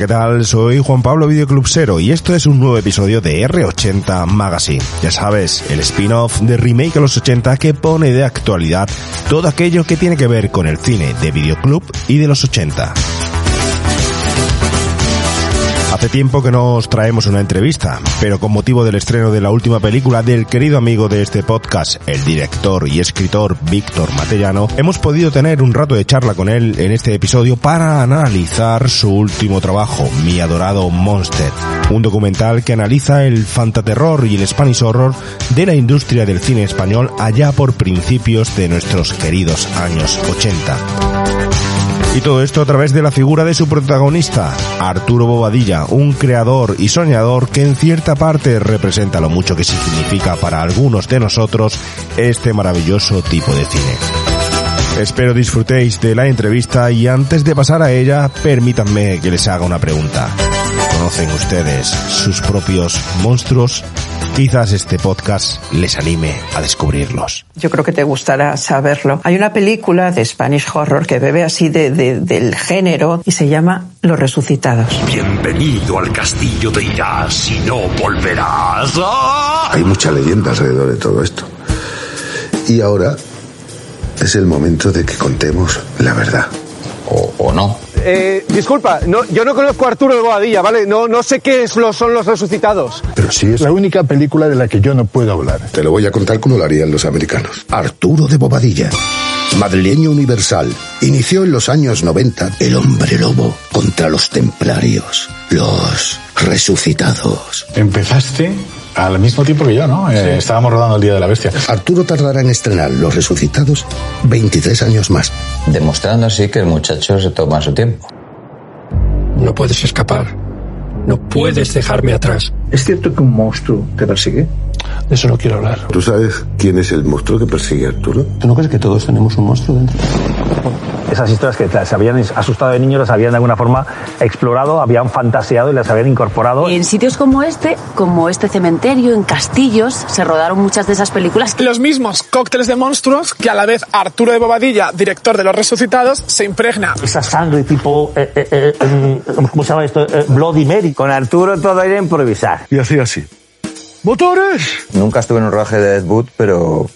¿qué tal? Soy Juan Pablo Videoclubsero y esto es un nuevo episodio de R80 Magazine. Ya sabes, el spin-off de Remake a los 80 que pone de actualidad todo aquello que tiene que ver con el cine de videoclub y de los 80. Hace tiempo que no os traemos una entrevista, pero con motivo del estreno de la última película del querido amigo de este podcast, el director y escritor Víctor Matellano, hemos podido tener un rato de charla con él en este episodio para analizar su último trabajo, Mi adorado Monster, un documental que analiza el fantaterror y el Spanish horror de la industria del cine español allá por principios de nuestros queridos años 80. Y todo esto a través de la figura de su protagonista, Arturo Bobadilla, un creador y soñador que en cierta parte representa lo mucho que significa para algunos de nosotros este maravilloso tipo de cine. Espero disfrutéis de la entrevista y antes de pasar a ella, permítanme que les haga una pregunta. ¿Conocen ustedes sus propios monstruos? Quizás este podcast les anime a descubrirlos. Yo creo que te gustará saberlo. Hay una película de Spanish Horror que bebe así de, de, del género y se llama Los Resucitados. Bienvenido al castillo de Irás y no volverás. ¡Ah! Hay mucha leyenda alrededor de todo esto. Y ahora es el momento de que contemos la verdad. O, o no. Eh, disculpa, no, yo no conozco a Arturo de Boadilla, ¿vale? No, no sé qué es lo, son los resucitados. Pero sí es la única película de la que yo no puedo hablar. Te lo voy a contar como lo harían los americanos. Arturo de Bobadilla, madrileño universal, inició en los años 90 el hombre lobo contra los templarios, los resucitados. Empezaste al mismo tiempo que yo, ¿no? Eh, estábamos rodando el Día de la Bestia. Arturo tardará en estrenar Los Resucitados 23 años más. Demostrando así que el muchacho se toma su tiempo. No puedes escapar. No puedes dejarme atrás. ¿Es cierto que un monstruo te persigue? De eso no quiero hablar. ¿Tú sabes quién es el monstruo que persigue a Arturo? ¿Tú no crees que todos tenemos un monstruo dentro? Esas historias que se habían asustado de niños las habían de alguna forma explorado, habían fantaseado y las habían incorporado. En sitios como este, como este cementerio, en castillos, se rodaron muchas de esas películas. Los mismos cócteles de monstruos que a la vez Arturo de Bobadilla, director de Los Resucitados, se impregna. Esa sangre tipo, eh, eh, eh, ¿cómo se llama esto? Bloody Mary. Con Arturo todo era improvisar. Y así, así. ¡Motores! Nunca estuve en un rodaje de Ed Wood, pero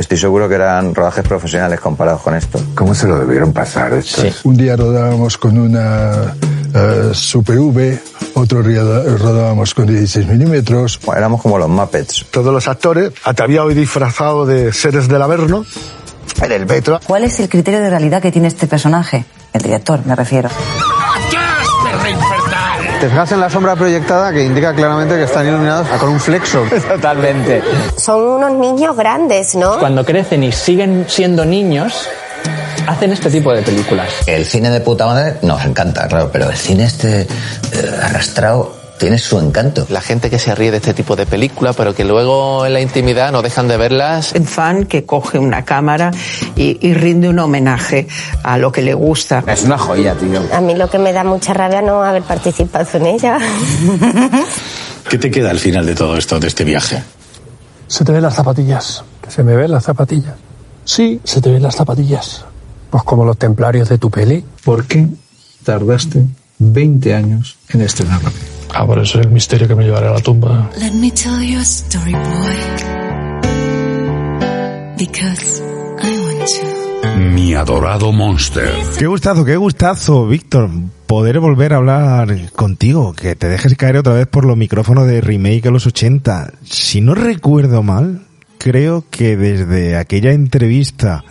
estoy seguro que eran rodajes profesionales comparados con esto. ¿Cómo se lo debieron pasar esto? Sí. Un día rodábamos con una uh, Super V, otro día rodábamos con 16 milímetros. Bueno, éramos como los Muppets. Todos los actores ataviados y disfrazados de seres del Averno en el metro. ¿Cuál es el criterio de realidad que tiene este personaje? El director, me refiero. Te fijas en la sombra proyectada que indica claramente que están iluminados con un flexo. Totalmente. Son unos niños grandes, ¿no? Cuando crecen y siguen siendo niños, hacen este tipo de películas. El cine de puta madre nos encanta, claro, pero el cine este eh, arrastrado tiene su encanto. La gente que se ríe de este tipo de película, pero que luego en la intimidad no dejan de verlas. Un fan que coge una cámara y, y, rinde un homenaje a lo que le gusta. Es una joya, tío. A mí lo que me da mucha rabia no haber participado en ella. ¿Qué te queda al final de todo esto, de este viaje? Se te ven las zapatillas. ¿Que se me ven las zapatillas? Sí, se te ven las zapatillas. Pues como los templarios de tu peli. ¿Por qué tardaste 20 años en estrenarla? Ah, por eso es el misterio que me llevará a la tumba. Let me tell you a story, boy. Because I want to. Mi adorado Monster. Qué gustazo, qué gustazo, Víctor. Poder volver a hablar contigo, que te dejes caer otra vez por los micrófonos de remake a los 80. Si no recuerdo mal, creo que desde aquella entrevista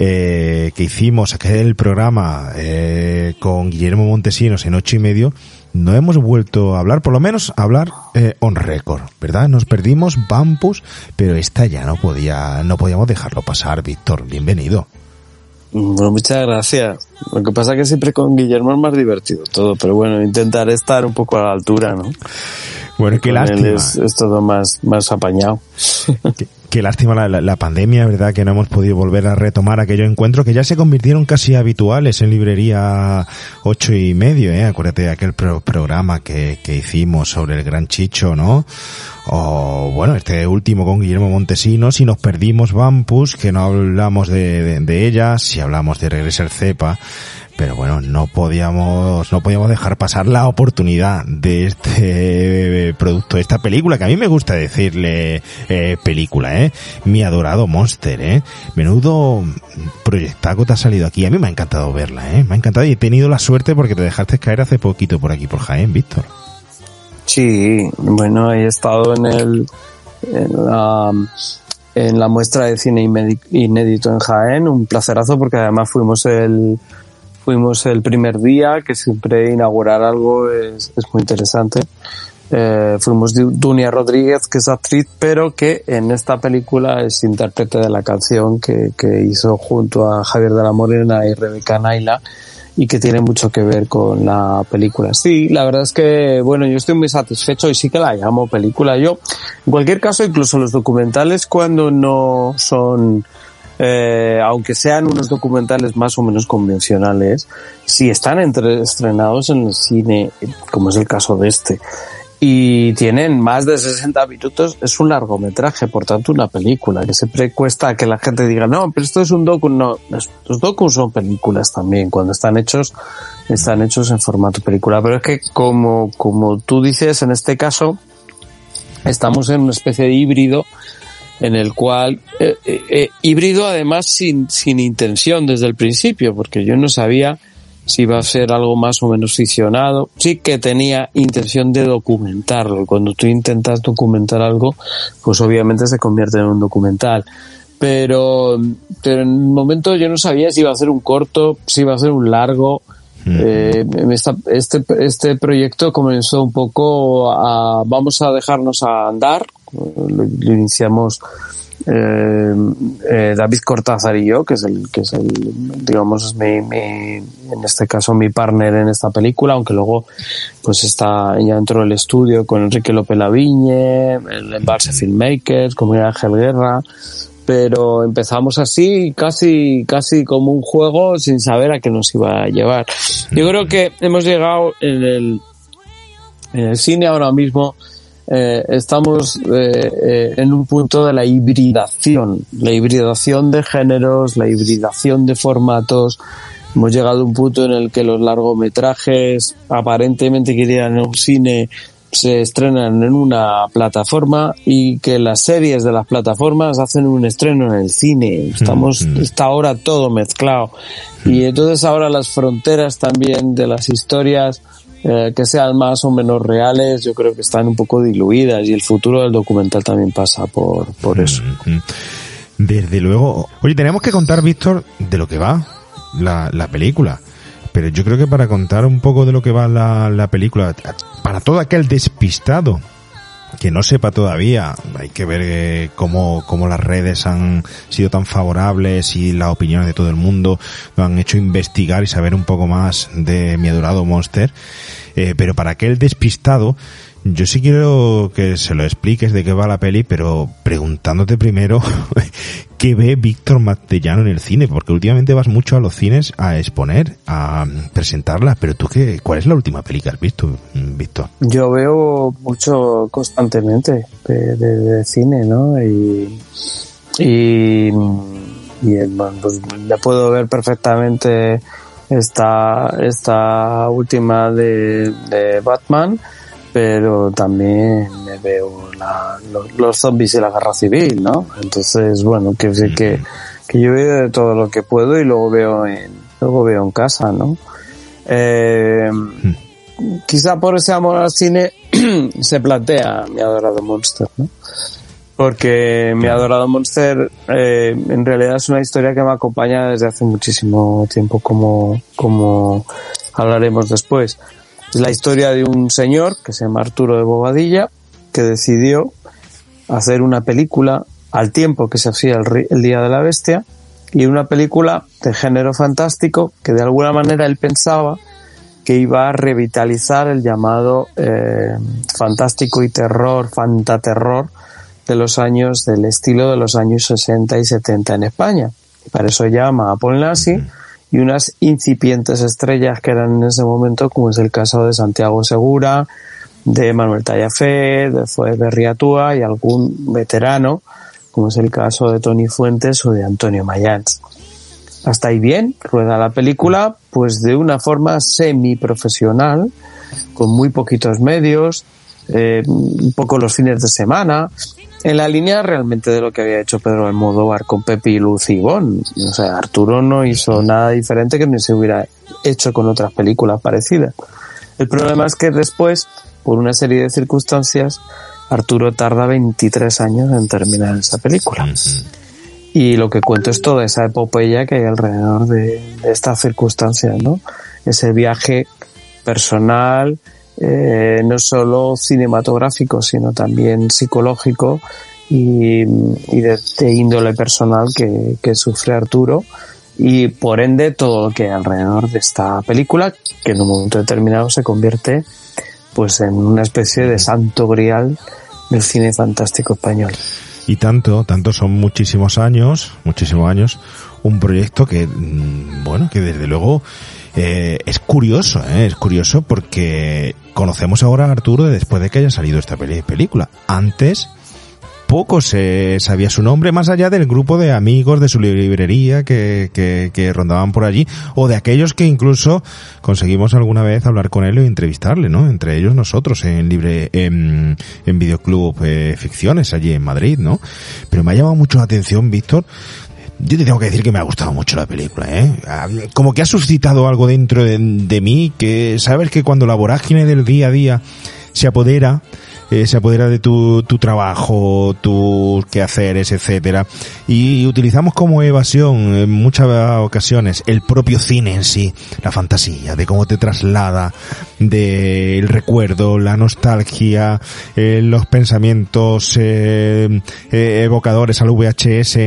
eh, que hicimos, aquel programa eh, con Guillermo Montesinos en ocho y medio, no hemos vuelto a hablar, por lo menos a hablar eh, on record, ¿verdad? Nos perdimos Bampus, pero esta ya no podía, no podíamos dejarlo pasar, Víctor. Bienvenido. Bueno, muchas gracias. Lo que pasa es que siempre con Guillermo es más divertido todo, pero bueno, intentaré estar un poco a la altura, ¿no? Bueno, qué lástima. Él es, es todo más, más apañado. Qué, Qué lástima la, la, pandemia, ¿verdad? Que no hemos podido volver a retomar aquellos encuentros que ya se convirtieron casi habituales en librería ocho y medio, ¿eh? Acuérdate de aquel pro- programa que, que hicimos sobre el Gran Chicho, ¿no? O bueno, este último con Guillermo Montesinos, si nos perdimos Vampus, que no hablamos de, ella, si hablamos de Regresa el Cepa, pero bueno, no podíamos, no podíamos dejar pasar la oportunidad de este producto, de esta película, que a mí me gusta decirle eh, película, eh. Mi adorado Monster, eh. Menudo proyectaco te ha salido aquí. A mí me ha encantado verla, eh. Me ha encantado y he tenido la suerte porque te dejaste caer hace poquito por aquí, por Jaén, Víctor. Sí, bueno, he estado en el en la, en la muestra de cine inédito en Jaén, un placerazo porque además fuimos el fuimos el primer día, que siempre inaugurar algo es, es muy interesante. Eh, fuimos Du- Dunia Rodríguez, que es actriz, pero que en esta película es intérprete de la canción que, que hizo junto a Javier de la Morena y Rebeca Naila y que tiene mucho que ver con la película. Sí, la verdad es que, bueno, yo estoy muy satisfecho y sí que la llamo película. Yo, en cualquier caso, incluso los documentales cuando no son, eh, aunque sean unos documentales más o menos convencionales, si están entre, estrenados en el cine, como es el caso de este, y tienen más de 60 minutos, es un largometraje, por tanto una película, que siempre cuesta que la gente diga, no, pero esto es un docu, no, los docus son películas también, cuando están hechos, están hechos en formato película, pero es que como, como tú dices, en este caso, estamos en una especie de híbrido en el cual eh, eh, eh, híbrido además sin, sin intención desde el principio porque yo no sabía si iba a ser algo más o menos ficcionado. Sí que tenía intención de documentarlo. Cuando tú intentas documentar algo pues obviamente se convierte en un documental. Pero pero en el momento yo no sabía si iba a ser un corto si iba a ser un largo. Eh, esta- este, este proyecto comenzó un poco a vamos a dejarnos a andar. Lo, lo iniciamos eh, eh, David Cortázar y yo que es el que es el digamos mi, mi- en este caso mi partner en esta película aunque luego pues está ya entró el estudio con Enrique López Lavigne el Embalse Filmmakers con Miguel Ángel Guerra pero empezamos así, casi, casi como un juego, sin saber a qué nos iba a llevar. Yo creo que hemos llegado en el, en el cine ahora mismo, eh, estamos eh, eh, en un punto de la hibridación, la hibridación de géneros, la hibridación de formatos. Hemos llegado a un punto en el que los largometrajes aparentemente que irían en un cine se estrenan en una plataforma y que las series de las plataformas hacen un estreno en el cine. Estamos, está ahora todo mezclado. Y entonces ahora las fronteras también de las historias eh, que sean más o menos reales, yo creo que están un poco diluidas y el futuro del documental también pasa por, por eso. Desde luego. Oye, tenemos que contar, Víctor, de lo que va la, la película. Pero yo creo que para contar un poco de lo que va la, la película, para todo aquel despistado que no sepa todavía, hay que ver eh, cómo, cómo las redes han sido tan favorables y las opiniones de todo el mundo lo han hecho investigar y saber un poco más de mi adorado Monster. Eh, pero para aquel despistado, yo sí quiero que se lo expliques de qué va la peli, pero preguntándote primero qué ve Víctor Matellano en el cine, porque últimamente vas mucho a los cines a exponer, a presentarla, pero tú qué, ¿cuál es la última peli que has visto, Víctor? Yo veo mucho constantemente de, cine, ¿no? Y, y, y, pues ya puedo ver perfectamente esta, esta última de Batman, pero también me veo la- los, los zombies y la guerra civil, ¿no? Entonces, bueno, que sé que, que yo veo de todo lo que puedo y luego veo en, luego veo en casa, ¿no? Eh, quizá por ese amor al cine se plantea mi adorado Monster, ¿no? Porque mi adorado Monster eh, en realidad es una historia que me acompaña desde hace muchísimo tiempo, como, como hablaremos después. Es la historia de un señor que se llama Arturo de Bobadilla, que decidió hacer una película al tiempo que se hacía el, el Día de la Bestia, y una película de género fantástico que de alguna manera él pensaba que iba a revitalizar el llamado eh, fantástico y terror, fantaterror, de los años, del estilo de los años 60 y 70 en España. Y para eso llama a Paul y unas incipientes estrellas que eran en ese momento, como es el caso de Santiago Segura, de Manuel Tallafé, de Zoe Berriatúa y algún veterano, como es el caso de Tony Fuentes o de Antonio Mayans. Hasta ahí bien, rueda la película, pues de una forma semi-profesional, con muy poquitos medios, eh, un poco los fines de semana, en la línea realmente de lo que había hecho Pedro Almodóvar con Pepi y Lucibón. O sea, Arturo no hizo nada diferente que ni se hubiera hecho con otras películas parecidas. El problema es que después, por una serie de circunstancias, Arturo tarda 23 años en terminar esa película. Y lo que cuento es toda esa epopeya que hay alrededor de, de estas circunstancias, ¿no? Ese viaje personal, eh, no solo cinematográfico, sino también psicológico y, de, índole personal que, que, sufre Arturo y por ende todo lo que hay alrededor de esta película, que en un momento determinado se convierte pues en una especie de santo grial del cine fantástico español. Y tanto, tanto son muchísimos años, muchísimos años, un proyecto que, mm, bueno, que desde luego eh, es curioso, ¿eh? es curioso porque conocemos ahora a Arturo después de que haya salido esta peli película. Antes poco se sabía su nombre más allá del grupo de amigos de su librería que, que, que, rondaban por allí o de aquellos que incluso conseguimos alguna vez hablar con él o entrevistarle, ¿no? Entre ellos nosotros en libre en, en Videoclub eh, Ficciones allí en Madrid, ¿no? Pero me ha llamado mucho la atención, Víctor, yo te tengo que decir que me ha gustado mucho la película, ¿eh? Como que ha suscitado algo dentro de, de mí, que sabes que cuando la vorágine del día a día se apodera, eh, se apodera de tu, tu trabajo, tus quehaceres, etcétera, y utilizamos como evasión en muchas ocasiones el propio cine en sí, la fantasía, de cómo te traslada del recuerdo, la nostalgia, eh, los pensamientos eh, evocadores al VHS,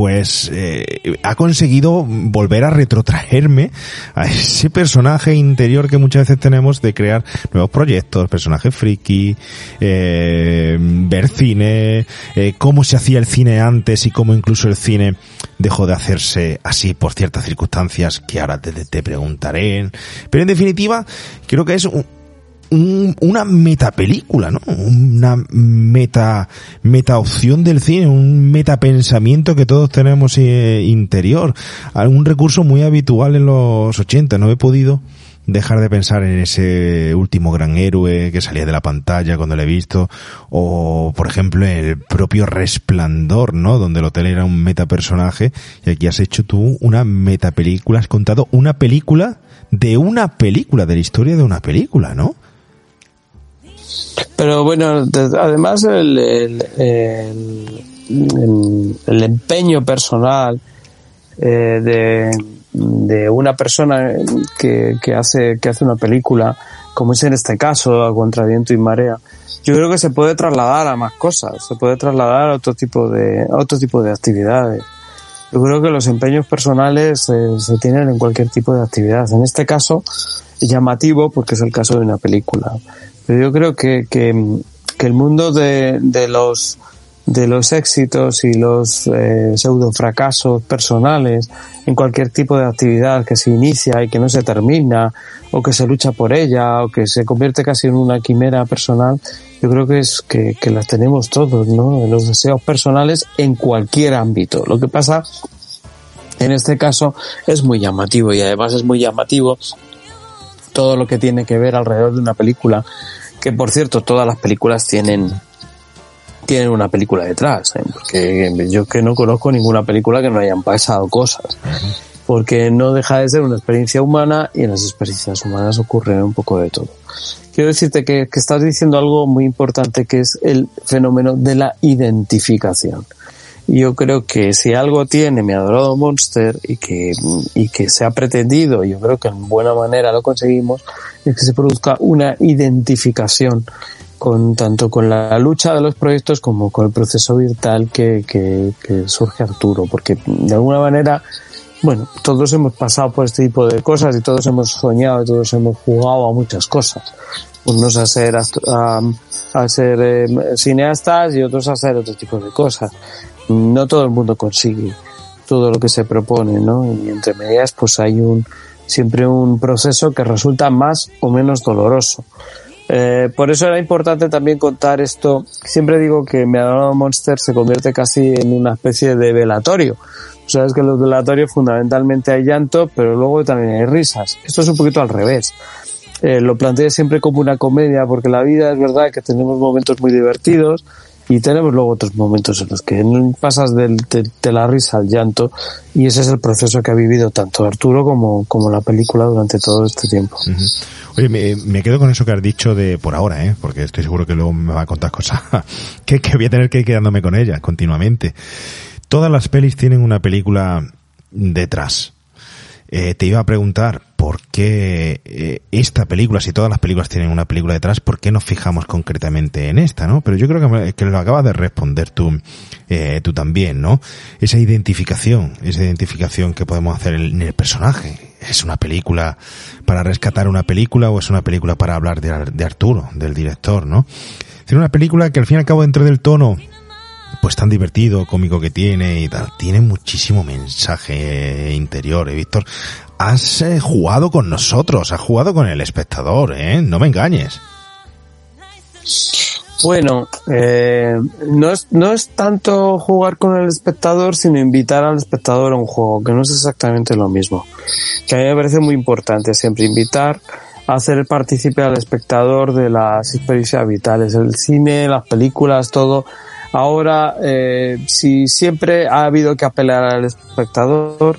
pues eh, ha conseguido volver a retrotraerme a ese personaje interior que muchas veces tenemos de crear nuevos proyectos, personajes friki, eh, ver cine, eh, cómo se hacía el cine antes y cómo incluso el cine dejó de hacerse así por ciertas circunstancias que ahora te, te preguntaré. Pero en definitiva, creo que es un, un, una metapelícula, ¿no? Una meta, meta opción del cine, un metapensamiento que todos tenemos eh, interior. Un recurso muy habitual en los 80. No he podido dejar de pensar en ese último gran héroe que salía de la pantalla cuando lo he visto, o por ejemplo el propio Resplandor, ¿no? Donde el hotel era un metapersonaje, y aquí has hecho tú una metapelícula, has contado una película de una película, de la historia de una película, ¿no? Pero bueno, además el, el, el, el empeño personal eh, de, de, una persona que, que, hace, que hace una película, como es en este caso, a Contraviento y Marea, yo creo que se puede trasladar a más cosas, se puede trasladar a otro tipo de, a otro tipo de actividades. Yo creo que los empeños personales eh, se tienen en cualquier tipo de actividad. En este caso, llamativo porque es el caso de una película. Pero yo creo que, que, el mundo de, de, los de los éxitos y los eh, pseudo fracasos personales en cualquier tipo de actividad que se inicia y que no se termina o que se lucha por ella o que se convierte casi en una quimera personal yo creo que es que las tenemos todos no los deseos personales en cualquier ámbito. Lo que pasa en este caso es muy llamativo y además es muy llamativo todo lo que tiene que ver alrededor de una película que por cierto todas las películas tienen tienen una película detrás, ¿eh? porque yo que no conozco ninguna película que no hayan pasado cosas, porque no deja de ser una experiencia humana y en las experiencias humanas ocurre un poco de todo. Quiero decirte que, que estás diciendo algo muy importante que es el fenómeno de la identificación. Yo creo que si algo tiene mi adorado Monster y que, y que se ha pretendido, yo creo que en buena manera lo conseguimos, es que se produzca una identificación con tanto con la lucha de los proyectos como con el proceso vital que, que, que surge Arturo, porque de alguna manera bueno, todos hemos pasado por este tipo de cosas y todos hemos soñado y todos hemos jugado a muchas cosas. unos a ser a, a ser eh, cineastas y otros a hacer otro tipo de cosas. No todo el mundo consigue todo lo que se propone, ¿no? Y entre medias, pues hay un siempre un proceso que resulta más o menos doloroso. Eh, por eso era importante también contar esto. Siempre digo que Me Adorado Monster se convierte casi en una especie de velatorio. Sabes que en los velatorios fundamentalmente hay llanto, pero luego también hay risas. Esto es un poquito al revés. Eh, lo planteé siempre como una comedia, porque la vida es verdad que tenemos momentos muy divertidos y tenemos luego otros momentos en los que pasas del- de, de la risa al llanto y ese es el proceso que ha vivido tanto Arturo como, como la película durante todo este tiempo. Oye, me, quedo con eso que has dicho de por ahora, ¿eh? porque estoy seguro que luego me va a contar cosas que, que voy a tener que ir quedándome con ella continuamente. Todas las pelis tienen una película detrás. Eh, te iba a preguntar por qué eh, esta película, si todas las películas tienen una película detrás, ¿por qué nos fijamos concretamente en esta, no? Pero yo creo que, lo acabas de responder tú, eh, tú también, ¿no? Esa identificación, esa identificación que podemos hacer en el personaje. ¿Es una película para rescatar una película o es una película para hablar de, de Arturo, del director, no? Es una película que al fin y al cabo dentro del tono pues tan divertido, cómico que tiene y tal. Tiene muchísimo mensaje interior, ¿eh, Víctor? Has eh, jugado con nosotros, has jugado con el espectador, ¿eh? No me engañes. Bueno, eh, no, es, no es tanto jugar con el espectador, sino invitar al espectador a un juego, que no es exactamente lo mismo. Que a mí me parece muy importante siempre invitar a hacer partícipe al espectador de las experiencias vitales, el cine, las películas, todo. Ahora, eh, si siempre ha habido que apelar al espectador,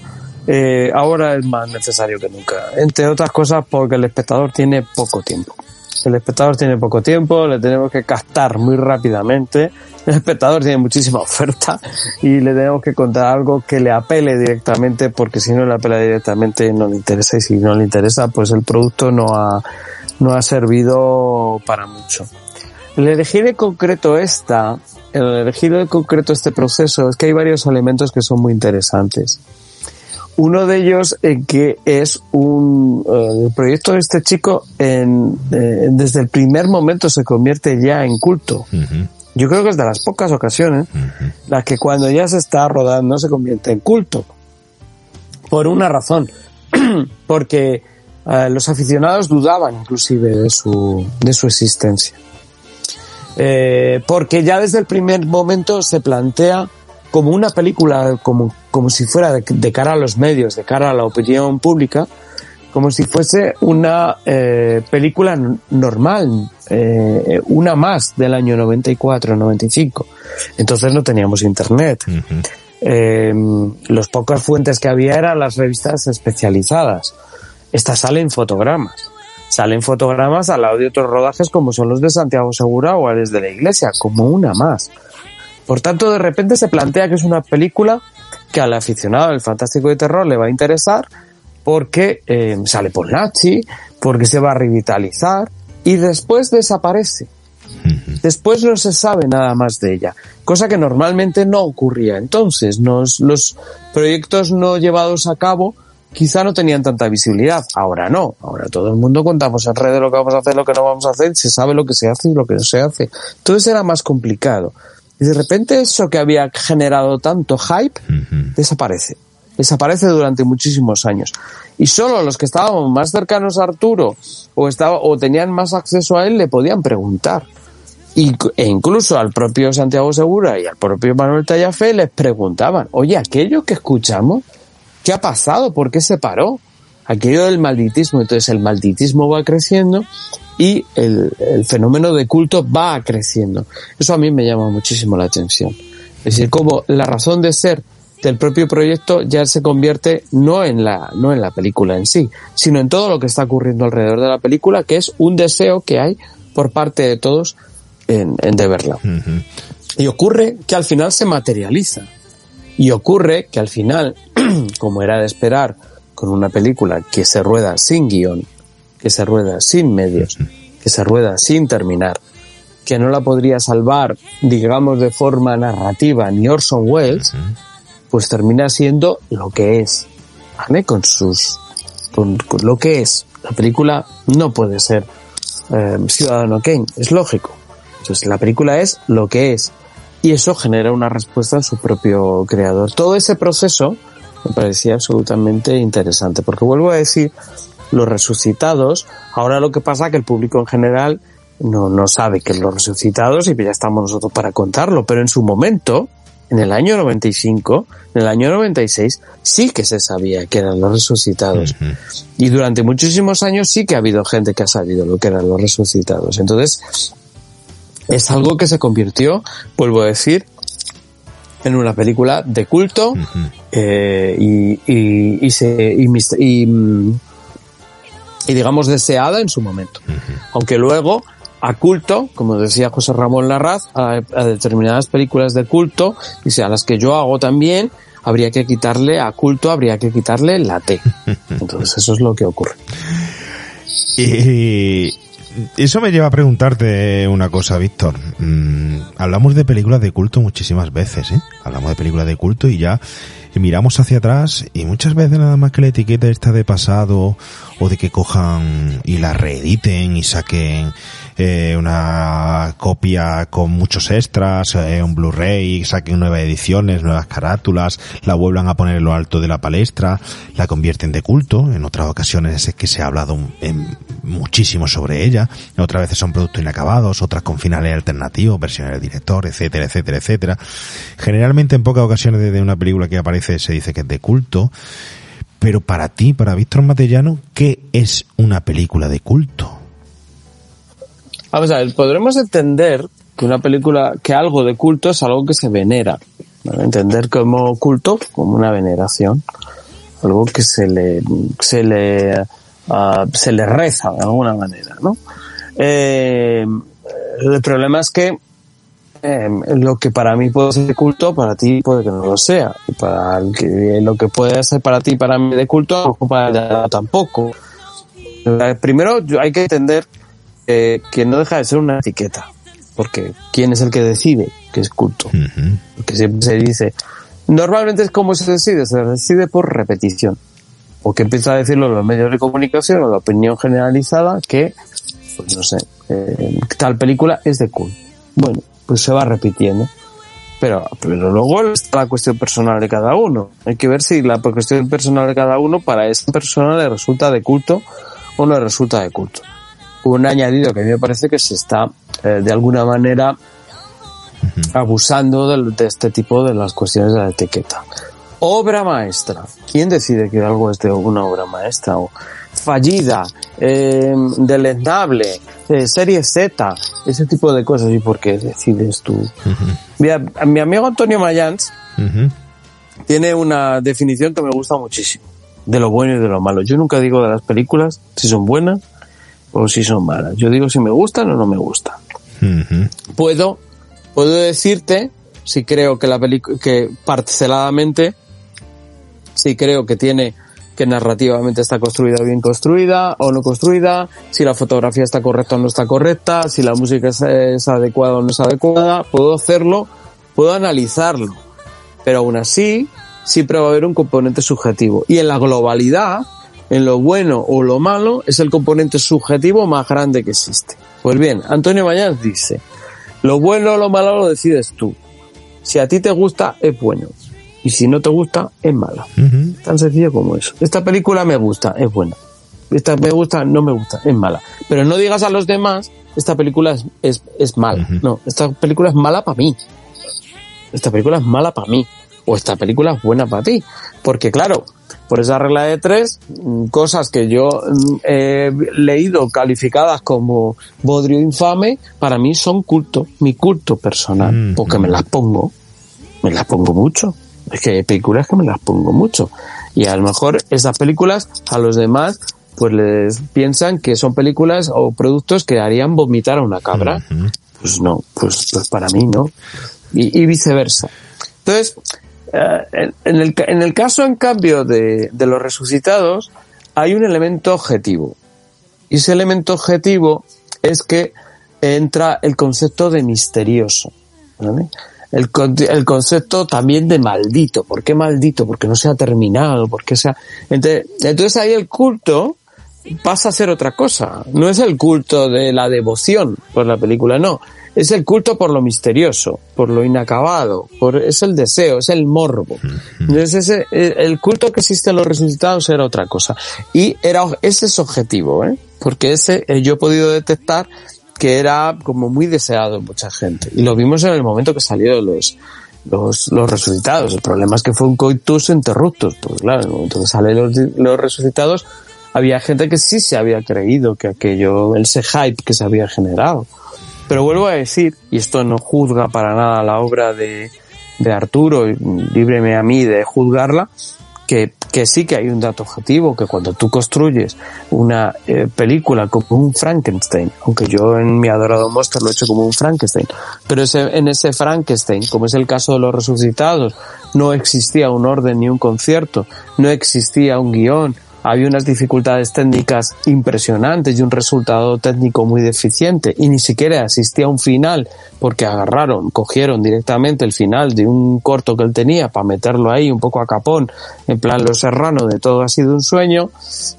eh, ahora es más necesario que nunca. Entre otras cosas porque el espectador tiene poco tiempo. El espectador tiene poco tiempo, le tenemos que captar muy rápidamente. El espectador tiene muchísima oferta y le tenemos que contar algo que le apele directamente porque si no le apela directamente no le interesa y si no le interesa pues el producto no ha, no ha servido para mucho. El elegir en concreto esta, elegir en concreto este proceso es que hay varios elementos que son muy interesantes. Uno de ellos en que es un eh, el proyecto de este chico en, eh, desde el primer momento se convierte ya en culto. Yo creo que es de las pocas ocasiones las que cuando ya se está rodando se convierte en culto. Por una razón. Porque eh, los aficionados dudaban inclusive de su, de su existencia. Eh, porque ya desde el primer momento se plantea como una película, como, como si fuera de, de cara a los medios, de cara a la opinión pública, como si fuese una eh, película normal, eh, una más del año 94-95. Entonces no teníamos internet. Eh, los pocas fuentes que había eran las revistas especializadas. Estas salen fotogramas. Salen fotogramas al lado de otros rodajes como son los de Santiago Segura o Ares de la Iglesia, como una más. Por tanto, de repente se plantea que es una película que al aficionado del fantástico de terror le va a interesar porque eh, sale por Nachi, porque se va a revitalizar y después desaparece. Después no se sabe nada más de ella, cosa que normalmente no ocurría. Entonces, nos- los proyectos no llevados a cabo quizá no tenían tanta visibilidad. Ahora no, ahora todo el mundo contamos en redes lo que vamos a hacer, lo que no vamos a hacer, se sabe lo que se hace y lo que no se hace. Entonces era más complicado. Y de repente eso que había generado tanto hype desaparece. Desaparece durante muchísimos años. Y solo los que estábamos más cercanos a Arturo o, estaba, o tenían más acceso a él le podían preguntar. Y, e incluso al propio Santiago Segura y al propio Manuel Tallafe les preguntaban, oye, aquello que escuchamos, ¿qué ha pasado? ¿Por qué se paró? Aquello del malditismo. Entonces el malditismo va creciendo y el, el fenómeno de culto va creciendo. Eso a mí me llama muchísimo la atención. Es decir, como la razón de ser del propio proyecto ya se convierte no en la, no en la película en sí, sino en todo lo que está ocurriendo alrededor de la película, que es un deseo que hay por parte de todos en, en de verla. Y ocurre que al final se materializa. Y ocurre que al final, como era de esperar, con una película que se rueda sin guion, que se rueda sin medios, que se rueda sin terminar, que no la podría salvar, digamos, de forma narrativa ni Orson Welles, pues termina siendo lo que es, ¿vale? Con sus, con, con lo que es. La película no puede ser eh, Ciudadano Kane. Es lógico. Entonces la película es lo que es. Y eso genera una respuesta en su propio creador. Todo ese proceso me parecía absolutamente interesante. Porque vuelvo a decir, los resucitados, ahora lo que pasa es que el público en general no, no sabe que los resucitados y ya estamos nosotros para contarlo. Pero en su momento, en el año 95, en el año 96, sí que se sabía que eran los resucitados. Y durante muchísimos años sí que ha habido gente que ha sabido lo que eran los resucitados. Entonces, es algo que se convirtió, vuelvo a decir, en una película de culto eh, y, y, y, se, y, y, digamos deseada en su momento. Aunque luego a culto, como decía José Ramón Larraz, a, a determinadas películas de culto, y sea, a las que yo hago también, habría que quitarle a culto, habría que quitarle la T. Entonces eso es lo que ocurre. Y eso me lleva a preguntarte una cosa, Víctor. Mm, hablamos de películas de culto muchísimas veces, ¿eh? Hablamos de películas de culto y ya miramos hacia atrás y muchas veces nada más que la etiqueta está de pasado o de que cojan y la reediten y saquen eh, una copia con muchos extras, eh, un Blu-ray, saquen nuevas ediciones, nuevas carátulas, la vuelvan a poner en lo alto de la palestra, la convierten de culto. En otras ocasiones es que se ha hablado muchísimo sobre ella. Otras veces son productos inacabados, otras con finales alternativos, versiones del director, etcétera, etcétera, etcétera. Generalmente en pocas ocasiones de una película que aparece se dice que es de culto. Pero para ti, para Víctor Matellano, ¿qué es una película de culto? Podremos entender que una película, que algo de culto es algo que se venera. Entender como culto como una veneración. Algo que se le, se le, ah, se le reza de alguna manera, ¿no? Eh, el problema es que eh, lo que para mí puede ser culto, para ti puede que no lo sea. Y para el que, lo que puede ser para ti, para mí de culto, tampoco. Eh, Primero hay que entender eh, que no deja de ser una etiqueta. Porque ¿quién es el que decide que es culto? Porque siempre se dice, normalmente es como se decide, se decide por repetición. O que empieza a decirlo los medios de comunicación o la opinión generalizada que, pues no sé, eh, tal película es de culto. Bueno, pues se va repitiendo. Pero, pero luego está la cuestión personal de cada uno. Hay que ver si la cuestión personal de cada uno para esa persona le resulta de culto o no le resulta de culto. Un añadido que a mí me parece que se está eh, de alguna manera abusando de, este tipo de las cuestiones de la etiqueta. Obra maestra. ¿Quién decide que algo es de una obra maestra? O fallida, eh, deleznable, eh, serie Z, ese tipo de cosas. ¿Y por qué decides tú? Mira, mi amigo Antonio Mayans tiene una definición que me gusta muchísimo. De lo bueno y de lo malo. Yo nunca digo de las películas si son buenas o si son malas. Yo digo si me gustan o no me gustan. Puedo, puedo decirte si creo que la película, que parceladamente, si creo que tiene, que narrativamente está construida o bien construida o no construida, si la fotografía está correcta o no está correcta, si la música es, es adecuada o no es adecuada, puedo hacerlo, puedo analizarlo. Pero aún así, siempre va a haber un componente subjetivo. Y en la globalidad, en lo bueno o lo malo, es el componente subjetivo más grande que existe. Pues bien, Antonio Mañán dice, lo bueno o lo malo lo decides tú. Si a ti te gusta, es bueno. Y si no te gusta, es mala. Tan sencillo como eso. Esta película me gusta, es buena. Esta me gusta, no me gusta, es mala. Pero no digas a los demás, esta película es, es, es mala. No, esta película es mala para mí. Esta película es mala para mí. O esta película es buena para ti. Porque claro, por esa regla de tres, mm, cosas que yo mm, he leído calificadas como bodrio infame, para mí son culto, mi culto personal. Porque me las pongo. Me las pongo mucho. Es que hay películas que me las pongo mucho. Y a lo mejor esas películas a los demás pues les piensan que son películas o productos que harían vomitar a una cabra. Pues no, pues, pues para mí no. Y, y viceversa. Entonces, en, en el, en el caso, en cambio, de, de los resucitados, hay un elemento objetivo. Y ese elemento objetivo es que entra el concepto de misterioso. ¿vale? El, el concepto también de maldito. ¿Por qué maldito? Porque no se ha terminado, porque sea. Entonces, entonces ahí el culto pasa a ser otra cosa. No es el culto de la devoción por la película, no. Es el culto por lo misterioso, por lo inacabado, por, es el deseo, es el morbo. Entonces ese, eh, el culto que existe en los resucitados era otra cosa. Y era, ese es objetivo, ¿eh? Porque ese eh, yo he podido detectar que era como muy deseado en mucha gente. Y lo vimos en el momento que salió los, los, los resucitados. El problema es que fue un coitus interruptus. Pues claro, en el momento que salen los, los resucitados, había gente que sí se había creído que aquello, ese hype que se había generado. Pero vuelvo a decir, y esto no juzga para nada la obra de, de Arturo, líbreme a mí de juzgarla, que, que sí que hay un dato objetivo, que cuando tú construyes una eh, película como un Frankenstein, aunque yo en mi adorado monster lo he hecho como un Frankenstein, pero ese, en ese Frankenstein, como es el caso de los resucitados, no existía un orden ni un concierto, no existía un guion, había unas dificultades técnicas impresionantes y un resultado técnico muy deficiente y ni siquiera existía un final porque agarraron, cogieron directamente el final de un corto que él tenía para meterlo ahí un poco a capón, en plan lo serrano de todo ha sido un sueño,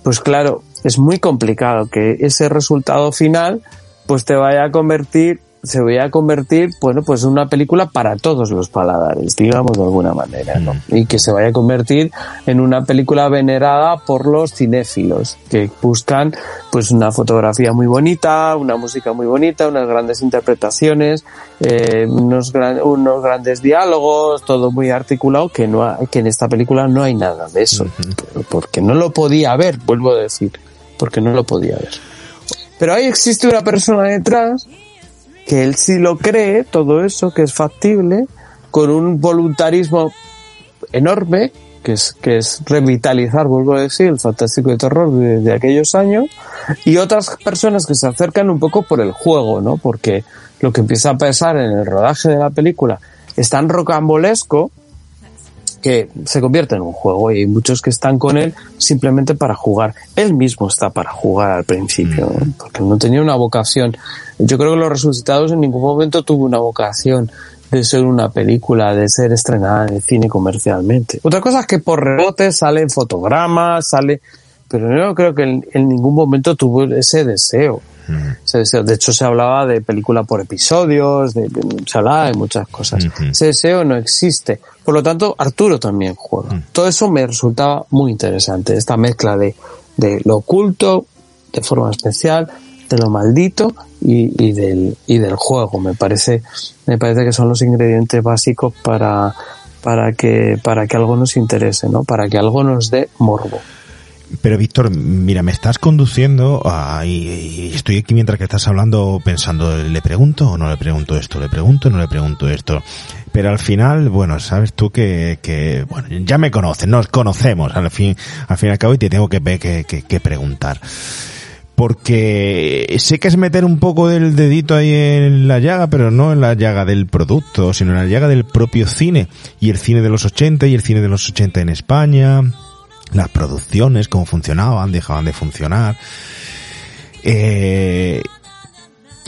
pues claro, es muy complicado que ese resultado final pues te vaya a convertir se vaya a convertir, bueno, pues en una película para todos los paladares, digamos de alguna manera, ¿no? Y que se vaya a convertir en una película venerada por los cinéfilos, que buscan, pues, una fotografía muy bonita, una música muy bonita, unas grandes interpretaciones, eh, unos, gran, unos grandes diálogos, todo muy articulado, que no hay, que en esta película no hay nada de eso, porque no lo podía ver, vuelvo a decir, porque no lo podía ver. Pero ahí existe una persona detrás que él sí lo cree, todo eso, que es factible, con un voluntarismo enorme, que es, que es revitalizar, vuelvo a decir, el fantástico de terror de, aquellos años, y otras personas que se acercan un poco por el juego, ¿no? Porque lo que empieza a pasar en el rodaje de la película es tan rocambolesco que se convierte en un juego y hay muchos que están con él simplemente para jugar. Él mismo está para jugar al principio, ¿no? porque no tenía una vocación. Yo creo que Los Resucitados en ningún momento tuvo una vocación de ser una película, de ser estrenada en el cine comercialmente. Otra cosa es que por rebote salen fotogramas, sale, pero yo no creo que en, en ningún momento tuvo ese deseo. Ese deseo. De hecho, se hablaba de película por episodios, de, de- se hablaba de muchas cosas. Ese deseo no existe. Por lo tanto, Arturo también juega. Todo eso me resultaba muy interesante. Esta mezcla de, de lo oculto, de forma especial, de lo maldito y, y del, y del juego. Me parece, me parece que son los ingredientes básicos para, para que, para que algo nos interese, ¿no? Para que algo nos dé morbo. Pero Víctor, mira, me estás conduciendo a, y, estoy aquí mientras que estás hablando pensando, ¿le pregunto o no le pregunto esto? ¿Le pregunto o no le pregunto esto? Pero al final, bueno, sabes tú que, que bueno, ya me conoces, nos conocemos al fin, al fin y al cabo y te tengo que, que, que, que preguntar. Porque sé que es meter un poco del dedito ahí en la llaga, pero no en la llaga del producto, sino en la llaga del propio cine. Y el cine de los 80 y el cine de los 80 en España, las producciones, cómo funcionaban, dejaban de funcionar. Eh,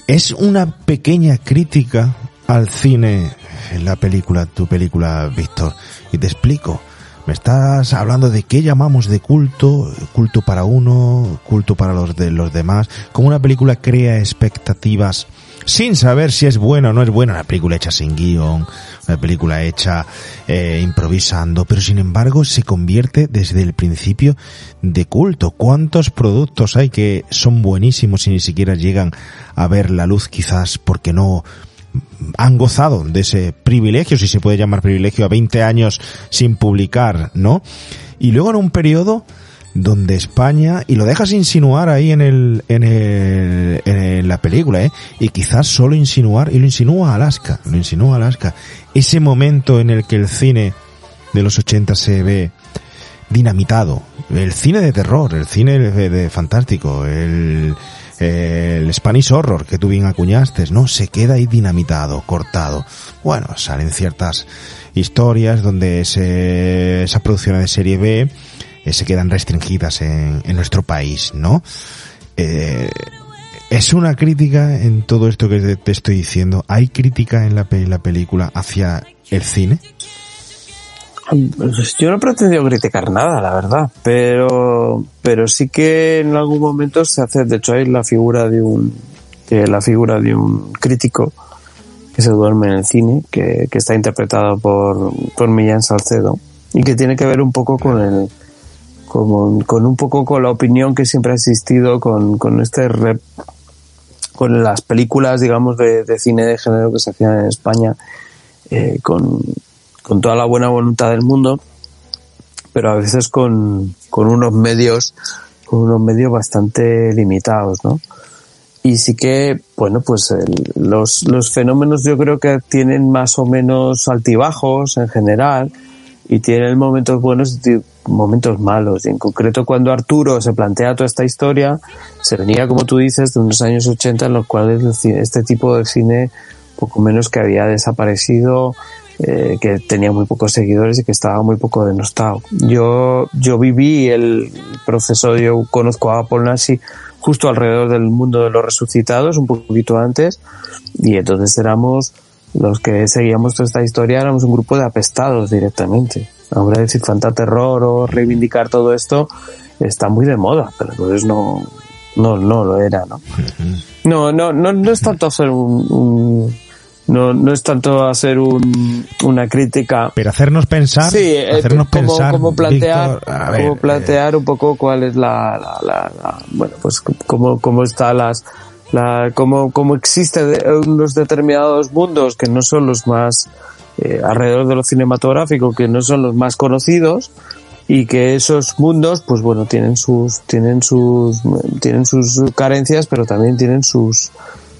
es una pequeña crítica al cine en la película, tu película, Víctor. Y te explico. Me estás hablando de qué llamamos de culto, culto para uno, culto para los de los demás. Como una película crea expectativas sin saber si es buena o no es buena. Una película hecha sin guion, una película hecha eh, improvisando, pero sin embargo se convierte desde el principio de culto. ¿Cuántos productos hay que son buenísimos y ni siquiera llegan a ver la luz quizás porque no han gozado de ese privilegio, si se puede llamar privilegio, a 20 años sin publicar, ¿no? Y luego en un periodo donde España, y lo dejas insinuar ahí en el, en el, en la película, ¿eh? Y quizás solo insinuar, y lo insinúa Alaska, lo insinúa Alaska, ese momento en el que el cine de los 80 se ve dinamitado, el cine de terror, el cine de, fantástico, el, el Spanish Horror que tú bien acuñaste, ¿no? Se queda ahí dinamitado, cortado. Bueno, salen ciertas historias donde ese, esas producciones de serie B eh, se quedan restringidas en, en nuestro país, ¿no? Eh, es una crítica en todo esto que te, estoy diciendo. ¿Hay crítica en la, la película hacia el cine? Pues yo no he pretendido criticar nada, la verdad, pero, pero sí que en algún momento se hace, de hecho hay la figura de un, de la figura de un crítico que se duerme en el cine, que, que está interpretado por, por Millán Salcedo, y que tiene que ver un poco con el, con, con un poco con la opinión que siempre ha existido con, con este rep- con las películas, digamos, de, cine de género que se hacían en España, eh, con, con toda la buena voluntad del mundo, pero a veces con, con unos medios, con unos medios bastante limitados, ¿no? Y sí que, bueno, pues el- los, los fenómenos yo creo que tienen más o menos altibajos en general y tienen momentos buenos y momentos malos. Y en concreto cuando Arturo se plantea toda esta historia, se venía, como tú dices, de unos años 80 en los cuales este tipo de cine poco menos que había desaparecido, eh, que tenía muy pocos seguidores y que estaba muy poco denostado. Yo, yo viví el proceso, yo conozco a Paul Nassi justo alrededor del mundo de los resucitados, un poquito antes, y entonces éramos los que seguíamos toda esta historia, éramos un grupo de apestados directamente. Ahora decir fantaterror o reivindicar todo esto está muy de moda, pero entonces no, no, no lo era, ¿no? No, no, no, no es tanto hacer un, un- no, no es tanto hacer un, una crítica. Pero hacernos pensar, Sí, eh, hacernos como, pensar, como plantear, Víctor, ver, como plantear un poco cuál es la, la, la- la- bueno, pues cómo, cómo está las, la, cómo, cómo existe de- unos determinados mundos que no son los más, eh, alrededor de lo cinematográfico, que no son los más conocidos, y que esos mundos, pues bueno, tienen sus, tienen sus, tienen sus carencias, pero también tienen sus,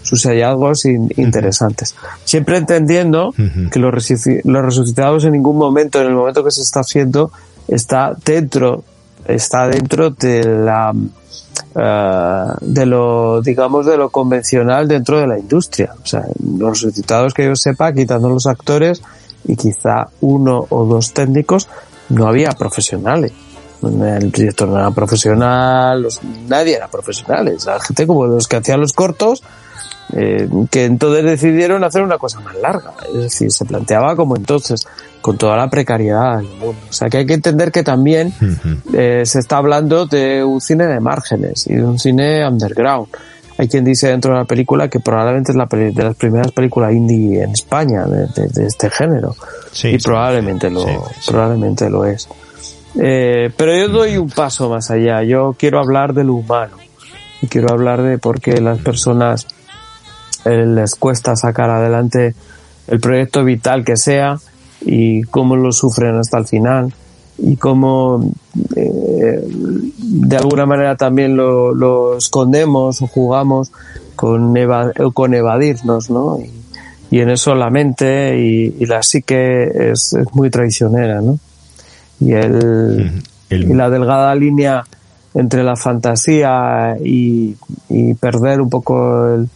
sus hallazgos in- interesantes. Siempre entendiendo que los, los resucitados en ningún momento, en el momento que se está haciendo, está dentro, está dentro de la, eh, de lo, digamos, de lo convencional dentro de la industria. O sea, los resucitados que yo sepa, quitando los actores y quizá uno o dos técnicos, no había profesionales. El director no era profesional, los- nadie era profesional. La gente como los que hacían los cortos, eh, que entonces decidieron hacer una cosa más larga. Es decir, se planteaba como entonces, con toda la precariedad del mundo. O sea que hay que entender que también eh, se está hablando de un cine de márgenes y de un cine underground. Hay quien dice dentro de la película que probablemente es la de las primeras películas indie en España de, de- de este género. y probablemente lo, probablemente lo es. Eh, pero yo doy un paso más allá. Yo quiero hablar de lo humano. Y quiero hablar de por qué las personas les cuesta sacar adelante el proyecto vital que sea y cómo lo sufren hasta el final y cómo eh, de alguna manera también lo, lo escondemos o jugamos con, eva- con evadirnos, ¿no? Y, y en eso la mente y, y la psique es, es muy traicionera, ¿no? Y, el, y la delgada línea entre la fantasía y, y perder un poco el,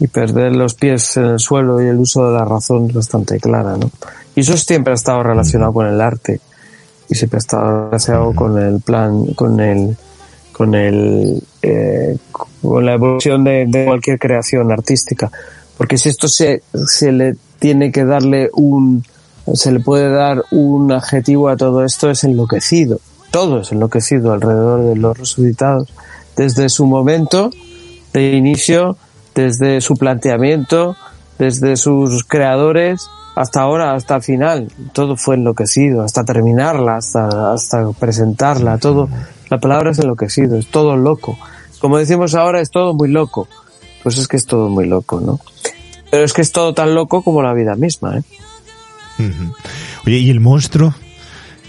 y perder los pies en el suelo y el uso de la razón es bastante clara, ¿no? Y eso siempre ha estado relacionado con el arte y siempre ha estado relacionado con el plan, con el, con el, eh, con la evolución de, de cualquier creación artística. Porque si esto se, se le tiene que darle un, se le puede dar un adjetivo a todo esto es enloquecido. Todo es enloquecido alrededor de los resucitados. Desde su momento de inicio, desde su planteamiento, desde sus creadores, hasta ahora, hasta el final, todo fue enloquecido, hasta terminarla, hasta, hasta presentarla, todo, la palabra es enloquecido, es todo loco. Como decimos ahora, es todo muy loco. Pues es que es todo muy loco, ¿no? Pero es que es todo tan loco como la vida misma, ¿eh? Oye, ¿y el monstruo?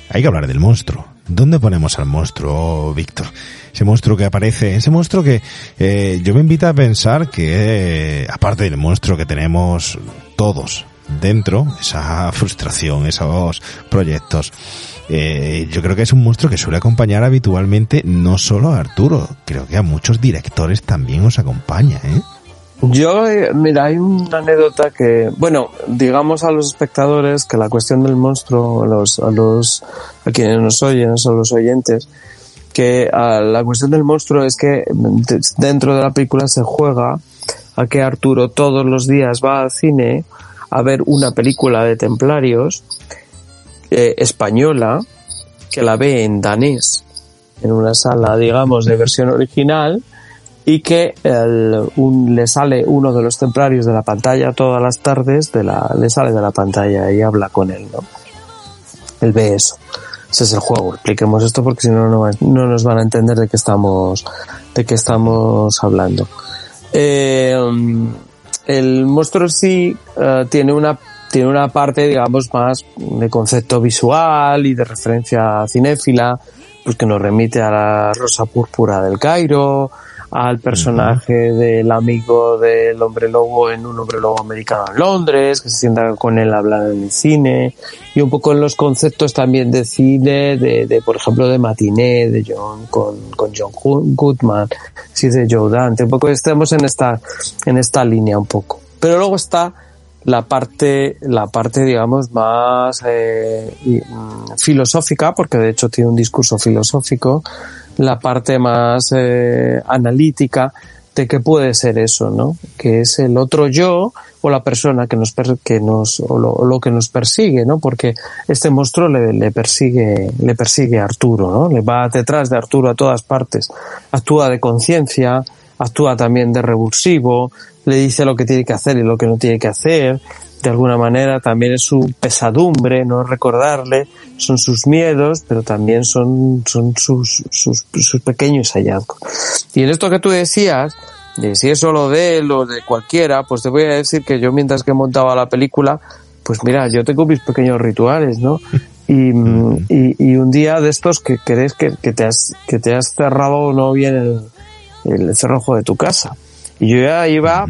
Hay que hablar del monstruo. ¿Dónde ponemos al monstruo, Víctor? Ese monstruo que aparece, ese monstruo que eh, yo me invito a pensar que, eh, aparte del monstruo que tenemos todos dentro, esa frustración, esos proyectos, eh, yo creo que es un monstruo que suele acompañar habitualmente no solo a Arturo, creo que a muchos directores también os acompaña, ¿eh? Yo, eh, mira, hay una anécdota que, bueno, digamos a los espectadores que la cuestión del monstruo, a los, a los, a quienes nos oyen, a los oyentes, que ah, la cuestión del monstruo es que de- dentro de la película se juega a que Arturo todos los días va al cine a ver una película de templarios eh, española que la ve en danés, en una sala, digamos, de versión original, y que el- un- le sale uno de los templarios de la pantalla todas las tardes, de la, le sale de la pantalla y habla con él, ¿no? Él ve eso. Ese es el juego. Expliquemos esto porque si no, no, no nos van a entender de qué estamos, de qué estamos hablando. Eh, el monstruo sí eh, tiene una tiene una parte digamos más de concepto visual y de referencia cinéfila pues que nos remite a la rosa púrpura del Cairo al personaje del amigo del hombre lobo en un hombre lobo americano en Londres que se sienta con él a hablar en el cine y un poco en los conceptos también de cine de, de, por ejemplo de Matiné de John con, con John Goodman sí de Joe Dante un poco estamos en esta en esta línea un poco. Pero luego está la parte la parte digamos más eh, mm, filosófica porque de hecho tiene un discurso filosófico la parte más eh, analítica de qué puede ser eso no que es el otro yo o la persona que nos que nos o lo, lo que nos persigue no porque este monstruo le, le persigue le persigue a Arturo no le va detrás de Arturo a todas partes. Actúa de conciencia actúa también de revulsivo le dice lo que tiene que hacer y lo que no tiene que hacer de alguna manera también es su pesadumbre, no recordarle, son sus miedos, pero también son, son sus, sus, sus pequeños hallazgos. Y en esto que tú decías, de si es solo de él o de cualquiera, pues te voy a decir que yo mientras que montaba la película, pues mira, yo tengo mis pequeños rituales, ¿no? Y, mm, y, y un día de estos que crees que, que, te has, que te has cerrado no bien el, el cerrojo de tu casa. Y yo ya iba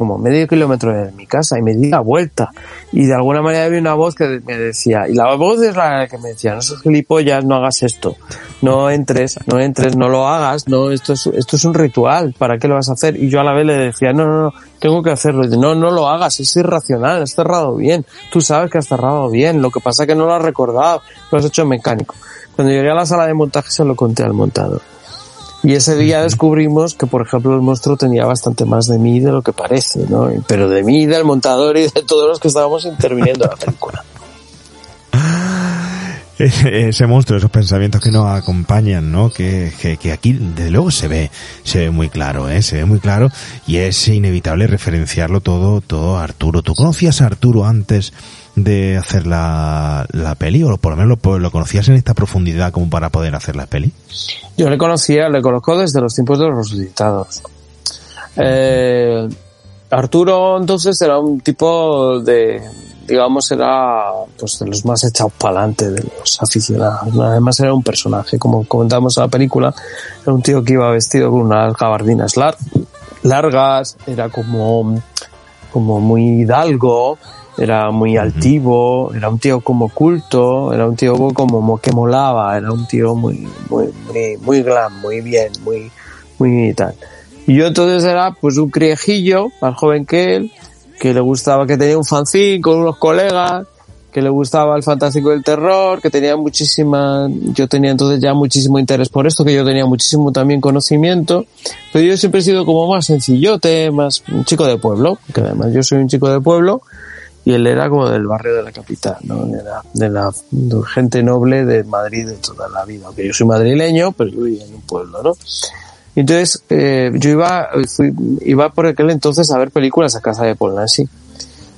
como medio kilómetro de mi casa y me di la vuelta. Y de alguna manera había una voz que me decía y la voz es la que me decía no seas gilipollas no hagas esto. No entres no entres no lo hagas. No esto es esto es un ritual. Para qué lo vas a hacer y yo a la vez le decía no no no tengo que hacerlo. Y dice, no no lo hagas es irracional has cerrado bien. Tú sabes que has cerrado bien lo que pasa es que no lo has recordado. Lo has hecho mecánico. Cuando llegué a la sala de montaje se lo conté al montador y ese día descubrimos que, por ejemplo, el monstruo tenía bastante más de mí de lo que parece, ¿no? Pero de mí, del montador y de todos los que estábamos interviniendo en la película. ese monstruo, esos pensamientos que nos acompañan, ¿no? Que, que, que, aquí, desde luego, se ve, se ve muy claro, ¿eh? Se ve muy claro y es inevitable referenciarlo todo, todo a Arturo. ¿Tú conocías a Arturo antes de hacer la, la peli? O por lo menos lo, conocías en esta profundidad como para poder hacer la peli? Yo le conocía, le conozco desde los tiempos de los resucitados. Eh, Arturo entonces era un tipo de, digamos, era pues de los más echados para adelante de los aficionados. Además era un personaje, como comentamos en la película, era un tío que iba vestido con unas gabardinas lar largas, era como, como muy hidalgo, era muy altivo, era un tío como culto, era un tío como que molaba, era un tío muy, muy, muy, muy glam, muy bien, muy, muy tal. Y yo entonces era pues un criejillo, más joven que él, que le gustaba, que tenía un fanzine con unos colegas, que le gustaba el fantástico del terror, que tenía muchísima, yo tenía entonces ya muchísimo interés por esto, que yo tenía muchísimo también conocimiento, pero yo siempre he sido como más sencillote, más un chico de pueblo, que además yo soy un chico de pueblo, y él era como del barrio de la capital, ¿no? Era de la de gente noble de Madrid de toda la vida, aunque yo soy madrileño, pero yo vivía en un pueblo, ¿no? Entonces, eh, yo iba, fui, iba por aquel entonces a ver películas a casa de Polanski.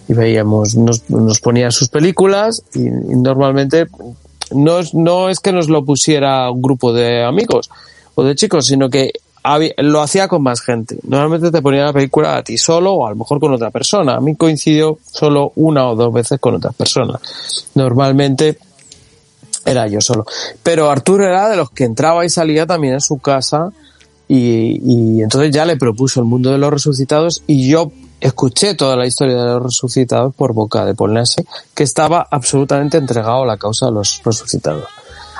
Y veíamos, nos, nos ponía sus películas y, y, normalmente no, no es que nos lo pusiera un grupo de amigos o de chicos, sino que lo hacía con más gente. Normalmente te ponía la película a ti solo o a lo mejor con otra persona. A mí coincidió solo una o dos veces con otras personas. Normalmente era yo solo. Pero Arturo era de los que entraba y salía también en su casa y, y, entonces ya le propuso el mundo de los resucitados y yo escuché toda la historia de los resucitados por boca de Polanski, que estaba absolutamente entregado a la causa de los resucitados.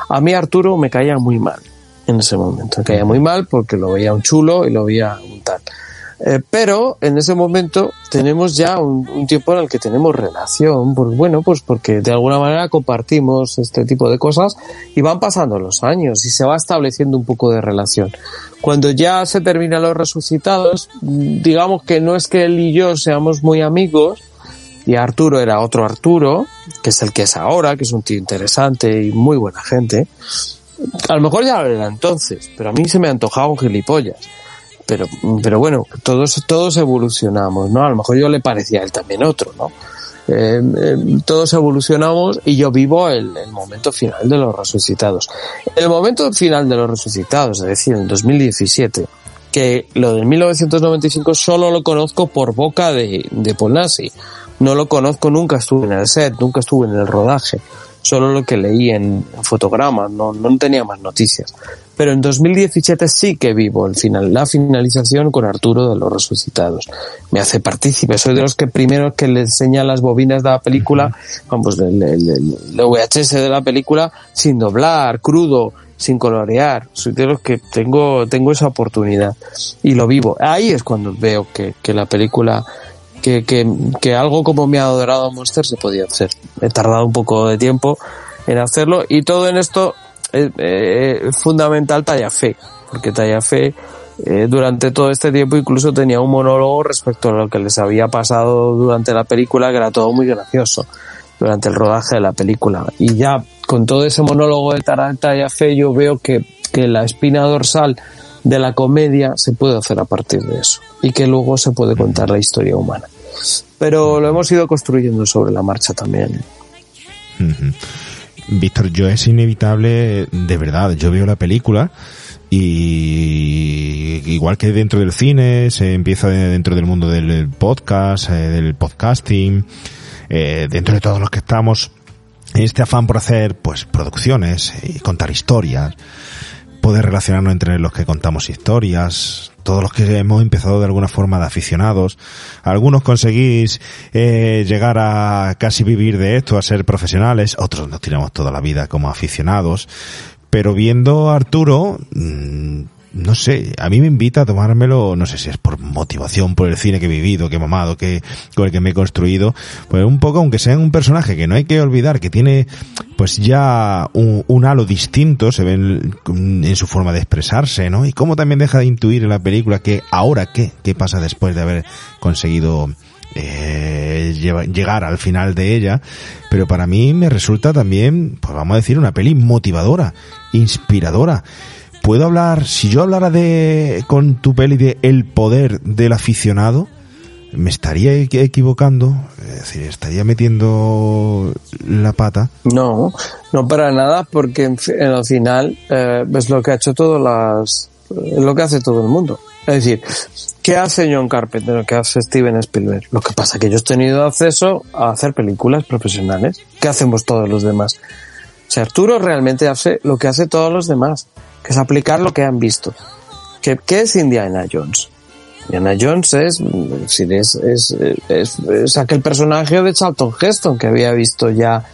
A mí Arturo me caía muy mal en ese momento, me caía muy mal porque lo veía un chulo y lo veía un tal. Eh, pero en ese momento tenemos ya un, un, tiempo en el que tenemos relación, pues bueno, pues porque de alguna manera compartimos este tipo de cosas y van pasando los años y se va estableciendo un poco de relación. Cuando ya se terminan los resucitados, digamos que no es que él y yo seamos muy amigos, y Arturo era otro Arturo, que es el que es ahora, que es un tío interesante y muy buena gente. A lo mejor ya lo era entonces, pero a mí se me antojaba un gilipollas. Pero, pero bueno, todos, todos evolucionamos, ¿no? A lo mejor yo le parecía a él también otro, ¿no? Eh, eh, todos evolucionamos y yo vivo el, momento final de los resucitados. El momento final de los resucitados, es decir, en 2017, que lo del 1995 solo lo conozco por boca de, de Polnasi. No lo conozco, nunca estuve en el set, nunca estuve en el rodaje. Solo lo que leí en fotogramas, no, no tenía más noticias. Pero en 2017 sí que vivo el final, la finalización con Arturo de los Resucitados. Me hace partícipe, soy de los que primero que le enseña las bobinas de la película, vamos, el, VHS de la película, sin doblar, crudo, sin colorear. Soy de los que tengo, tengo esa oportunidad y lo vivo. Ahí es cuando veo que, que la película, que, que, que algo como ha adorado Monster se podía hacer. He tardado un poco de tiempo en hacerlo y todo en esto es eh, fundamental Talla Fe, porque Talla Fe eh, durante todo este tiempo incluso tenía un monólogo respecto a lo que les había pasado durante la película, que era todo muy gracioso durante el rodaje de la película. Y ya con todo ese monólogo de Talla Fe yo veo que, que la espina dorsal de la comedia se puede hacer a partir de eso y que luego se puede contar la historia humana. Pero lo hemos ido construyendo sobre la marcha también. Víctor, yo es inevitable, de verdad, yo veo la película y igual que dentro del cine, se empieza dentro del mundo del podcast, eh, del podcasting, eh, dentro de todos los que estamos, este afán por hacer pues producciones y contar historias, poder relacionarnos entre los que contamos historias, todos los que hemos empezado de alguna forma de aficionados, algunos conseguís eh, llegar a casi vivir de esto, a ser profesionales, otros nos tiramos toda la vida como aficionados, pero viendo a Arturo, mmm, no sé, a mí me invita a tomármelo, no sé si es por motivación, por el cine que he vivido, que he mamado, que, con el que me he construido, pues un poco, aunque sea un personaje que no hay que olvidar, que tiene pues ya un, un halo distinto, se ve en, su forma de expresarse, ¿no? Y cómo también deja de intuir en la película que ahora qué, qué pasa después de haber conseguido eh, llegar al final de ella, pero para mí me resulta también, pues vamos a decir, una peli motivadora, inspiradora puedo hablar, si yo hablara de, con tu peli de el poder del aficionado, me estaría equivocando, es decir, estaría metiendo la pata. No, no para nada, porque en, en el final eh, es lo que ha hecho todas las, es lo que hace todo el mundo. Es decir, ¿qué hace John Carpenter? ¿Qué hace Steven Spielberg? Lo que pasa es que yo he tenido acceso a hacer películas profesionales. ¿Qué hacemos todos los demás? O sea, Arturo realmente hace lo que hace todos los demás que es aplicar lo que han visto. ¿Qué, es Indiana Jones? Indiana Jones es, es, es, es, es aquel personaje de Charlton Heston que había visto ya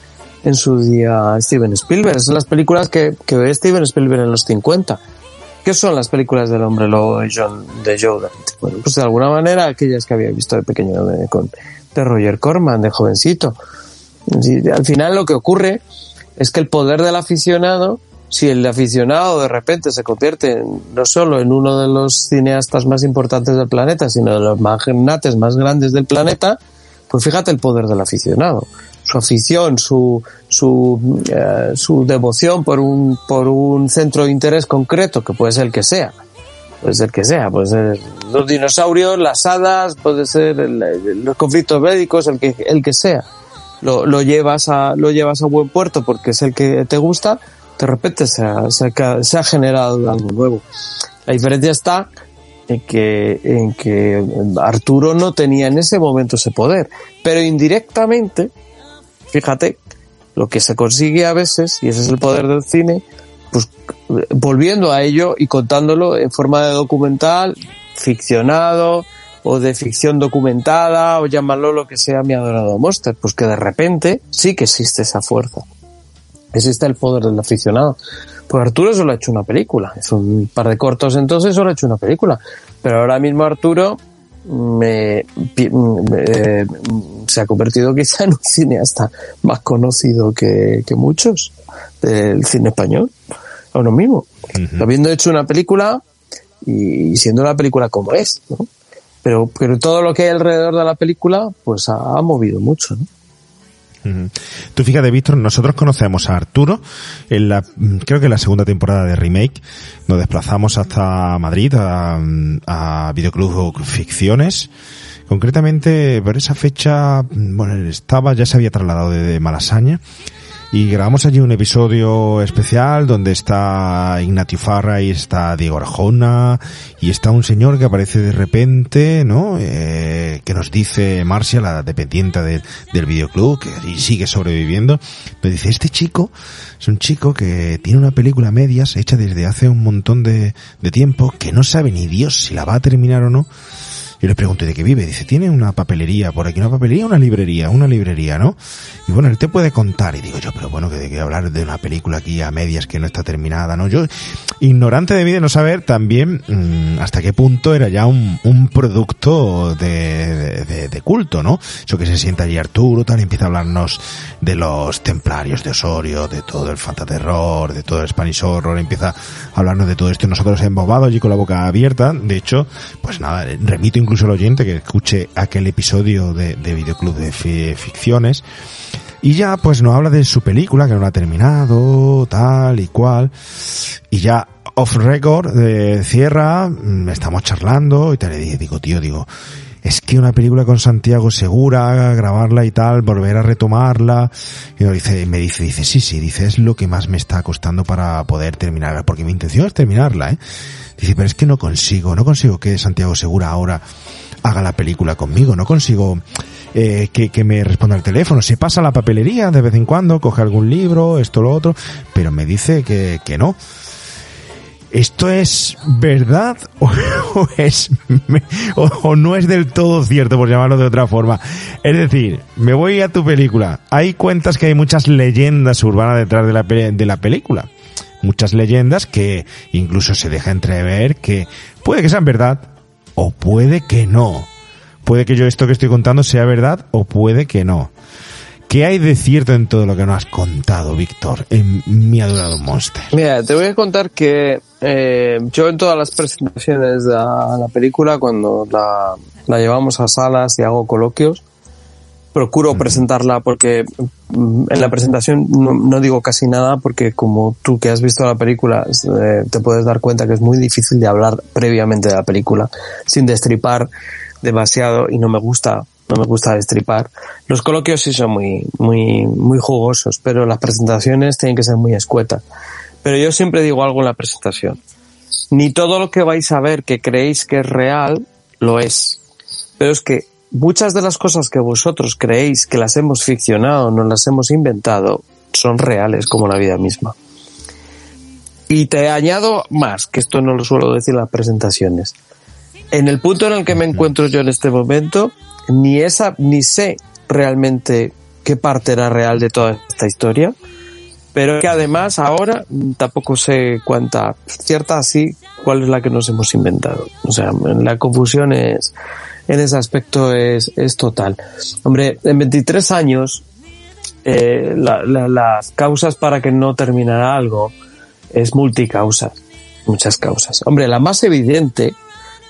en su día Steven Spielberg. Son las películas que, que ve Steven Spielberg en los 50. ¿Qué son las películas del hombre lobo de John, de Joe? Bueno, pues de alguna manera aquellas que había visto de pequeño de, con, de Roger Corman, de jovencito. Y al final lo que ocurre es que el poder del aficionado si el aficionado de repente se convierte no solo en uno de los cineastas más importantes del planeta, sino de los magnates más grandes del planeta, pues fíjate el poder del aficionado. Su afición, su, su, eh, su devoción por un, por un centro de interés concreto, que puede ser el que sea. Puede ser el que sea, puede ser los dinosaurios, las hadas, puede ser el, los conflictos bélicos, el que, el que sea. Lo, lo llevas a, lo llevas a buen puerto porque es el que te gusta, de repente se ha, se se ha generado algo nuevo. La diferencia está en que, en que Arturo no tenía en ese momento ese poder, pero indirectamente, fíjate, lo que se consigue a veces, y ese es el poder del cine, pues volviendo a ello y contándolo en forma de documental, ficcionado, o de ficción documentada, o llamarlo lo que sea mi adorado monster, pues que de repente sí que existe esa fuerza existe el poder del aficionado. Pues Arturo solo ha hecho una película, es un par de cortos entonces solo ha hecho una película. Pero ahora mismo Arturo me, me, se ha convertido quizá en un cineasta más conocido que, que muchos del cine español. Ahora mismo. Uh -huh. Habiendo hecho una película y siendo una película como es, ¿no? Pero, pero todo lo que hay alrededor de la película, pues ha, ha movido mucho, ¿no? Tú fíjate, Víctor, nosotros conocemos a Arturo en la, mm, creo que en la segunda temporada de Remake. Nos desplazamos hasta Madrid a, a Videoclub Ficciones. Concretamente, por esa fecha, mm, bueno, estaba, ya se había trasladado de, de Malasaña. Y grabamos allí un episodio especial donde está Ignatius Farra y está Diego Arjona y está un señor que aparece de repente, ¿no? Eh, que nos dice Marcia, la dependiente de- del videoclub, que sigue sobreviviendo. Nos dice, este chico es un chico que tiene una película medias hecha desde hace un montón de, de tiempo que no sabe ni Dios si la va a terminar o no. Yo le pregunto de qué vive. Dice, tiene una papelería por aquí, una papelería, una librería, una librería, ¿no? Y bueno, él te puede contar. Y digo yo, pero bueno, que de qué hablar de una película aquí a medias que no está terminada, ¿no? Yo, ignorante de mí de no saber también mm, hasta qué punto era ya un, un producto de, de, culto, ¿no? Eso que se sienta allí Arturo, tal, empieza a hablarnos de los templarios de Osorio, de todo el fantaterror, de todo el Spanish Horror, empieza a hablarnos de todo esto. y Nosotros embobados allí con la boca abierta. De hecho, pues nada, remito incluso al oyente que escuche aquel episodio de, de Videoclub de Fi- Ficciones. Y ya pues nos habla de su película que no la ha terminado, tal y cual. Y ya off record eh, cierra, mm, estamos charlando y te le digo, tío, digo, es que una película con Santiago Segura, grabarla y tal, volver a retomarla. Y me dice, me dice, dice, sí, sí, dice, es lo que más me está costando para poder terminarla, porque mi intención es terminarla, ¿eh? Dice, pero es que no consigo, no consigo que Santiago Segura ahora haga la película conmigo, no consigo eh, que, que me responda al teléfono. Se pasa a la papelería de vez en cuando, coge algún libro, esto, lo otro, pero me dice que, que no. ¿Esto es verdad o, es o, no es del todo cierto, por llamarlo de otra forma? Es decir, me voy a tu película. Hay cuentas que hay muchas leyendas urbanas detrás de la, de la película. Muchas leyendas que incluso se deja entrever que puede que sean verdad o puede que no. Puede que yo esto que estoy contando sea verdad o puede que no. ¿Qué hay de cierto en todo lo que nos has contado, Víctor, en mi adorado Monster? Mira, te voy a contar que eh, yo en todas las presentaciones de la, la película, cuando la, la llevamos a salas y hago coloquios, procuro presentarla porque mm, en la presentación no, no digo casi nada porque como tú que has visto la película eh, te puedes dar cuenta que es muy difícil de hablar previamente de la película sin destripar demasiado y no me gusta no me gusta destripar. Los coloquios sí son muy, muy, muy jugosos, pero las presentaciones tienen que ser muy escuetas. Pero yo siempre digo algo en la presentación. Ni todo lo que vais a ver que creéis que es real, lo es. Pero es que muchas de las cosas que vosotros creéis que las hemos ficcionado, no las hemos inventado, son reales como la vida misma. Y te añado más, que esto no lo suelo decir en las presentaciones. En el punto en el que me encuentro yo en este momento, ni esa, ni sé realmente qué parte era real de toda esta historia, pero que además ahora tampoco sé cuánta, cierta sí, cuál es la que nos hemos inventado. O sea, la confusión es, en ese aspecto es, es total. Hombre, en 23 años, eh, la- la- las causas para que no terminara algo es multicausas, muchas causas. Hombre, la más evidente,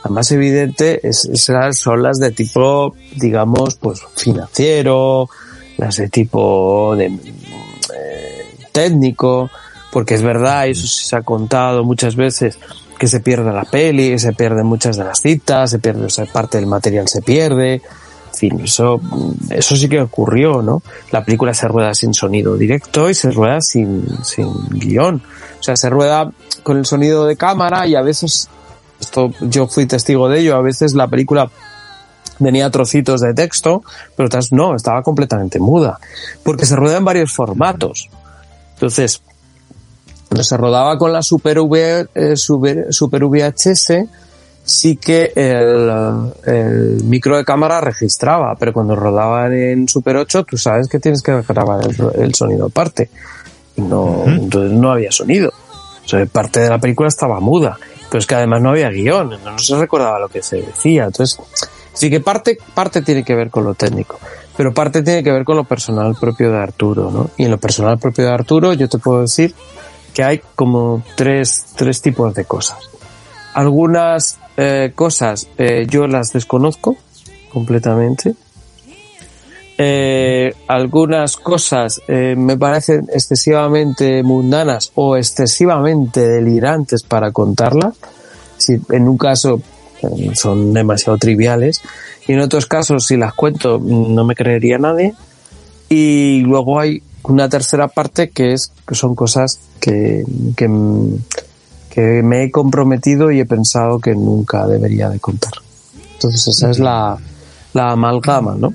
la más evidente es, son las de tipo, digamos, pues financiero, las de tipo de eh, técnico, porque es verdad, eso se ha contado muchas veces, que se pierde la peli, se pierden muchas de las citas, se pierde, o sea, parte del material se pierde, en fin, eso, eso sí que ocurrió, ¿no? La película se rueda sin sonido directo y se rueda sin, sin guion. O sea, se rueda con el sonido de cámara y a veces, esto yo fui testigo de ello, a veces la película tenía trocitos de texto, pero otras no, estaba completamente muda, porque se rueda en varios formatos. Entonces, se rodaba con la Super, v, eh, Super, Super VHS, sí que el, el micro de cámara registraba, pero cuando rodaban en Super 8, tú sabes que tienes que grabar el, el sonido aparte. Y no, entonces no había sonido. O sea, parte de la película estaba muda. Pero es que además no había guion, no se recordaba lo que se decía. Entonces, sí que parte, parte tiene que ver con lo técnico, pero parte tiene que ver con lo personal propio de Arturo, ¿no? Y en lo personal propio de Arturo, yo te puedo decir que hay como tres, tres tipos de cosas. Algunas eh, cosas eh, yo las desconozco completamente. Eh, algunas cosas eh, me parecen excesivamente mundanas o excesivamente delirantes para contarlas. Si en un caso eh, son demasiado triviales y en otros casos si las cuento no me creería nadie. Y luego hay una tercera parte que es que son cosas que, que, me he comprometido y he pensado que nunca debería de contar. Entonces esa es la, la amalgama, ¿no?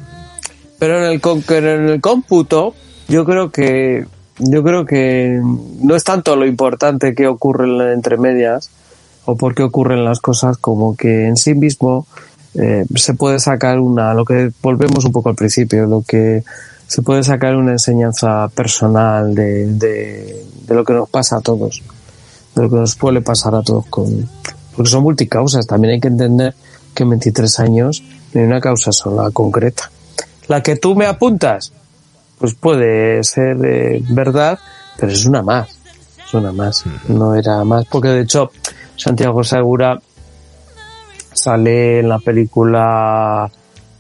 Pero en el, en el cómputo, yo creo que, yo creo que no es tanto lo importante que ocurre entre medias o por qué ocurren las cosas como que en sí mismo eh, se puede sacar una, lo que volvemos un poco al principio, lo que se puede sacar una enseñanza personal de, de, de lo que nos pasa a todos, de lo que nos puede pasar a todos con, porque son multicausas, también hay que entender que en 23 años no hay una causa sola concreta. La que tú me apuntas, pues puede ser eh, verdad, pero es una más. Es una más. No era más, porque de hecho Santiago Segura sale en la película,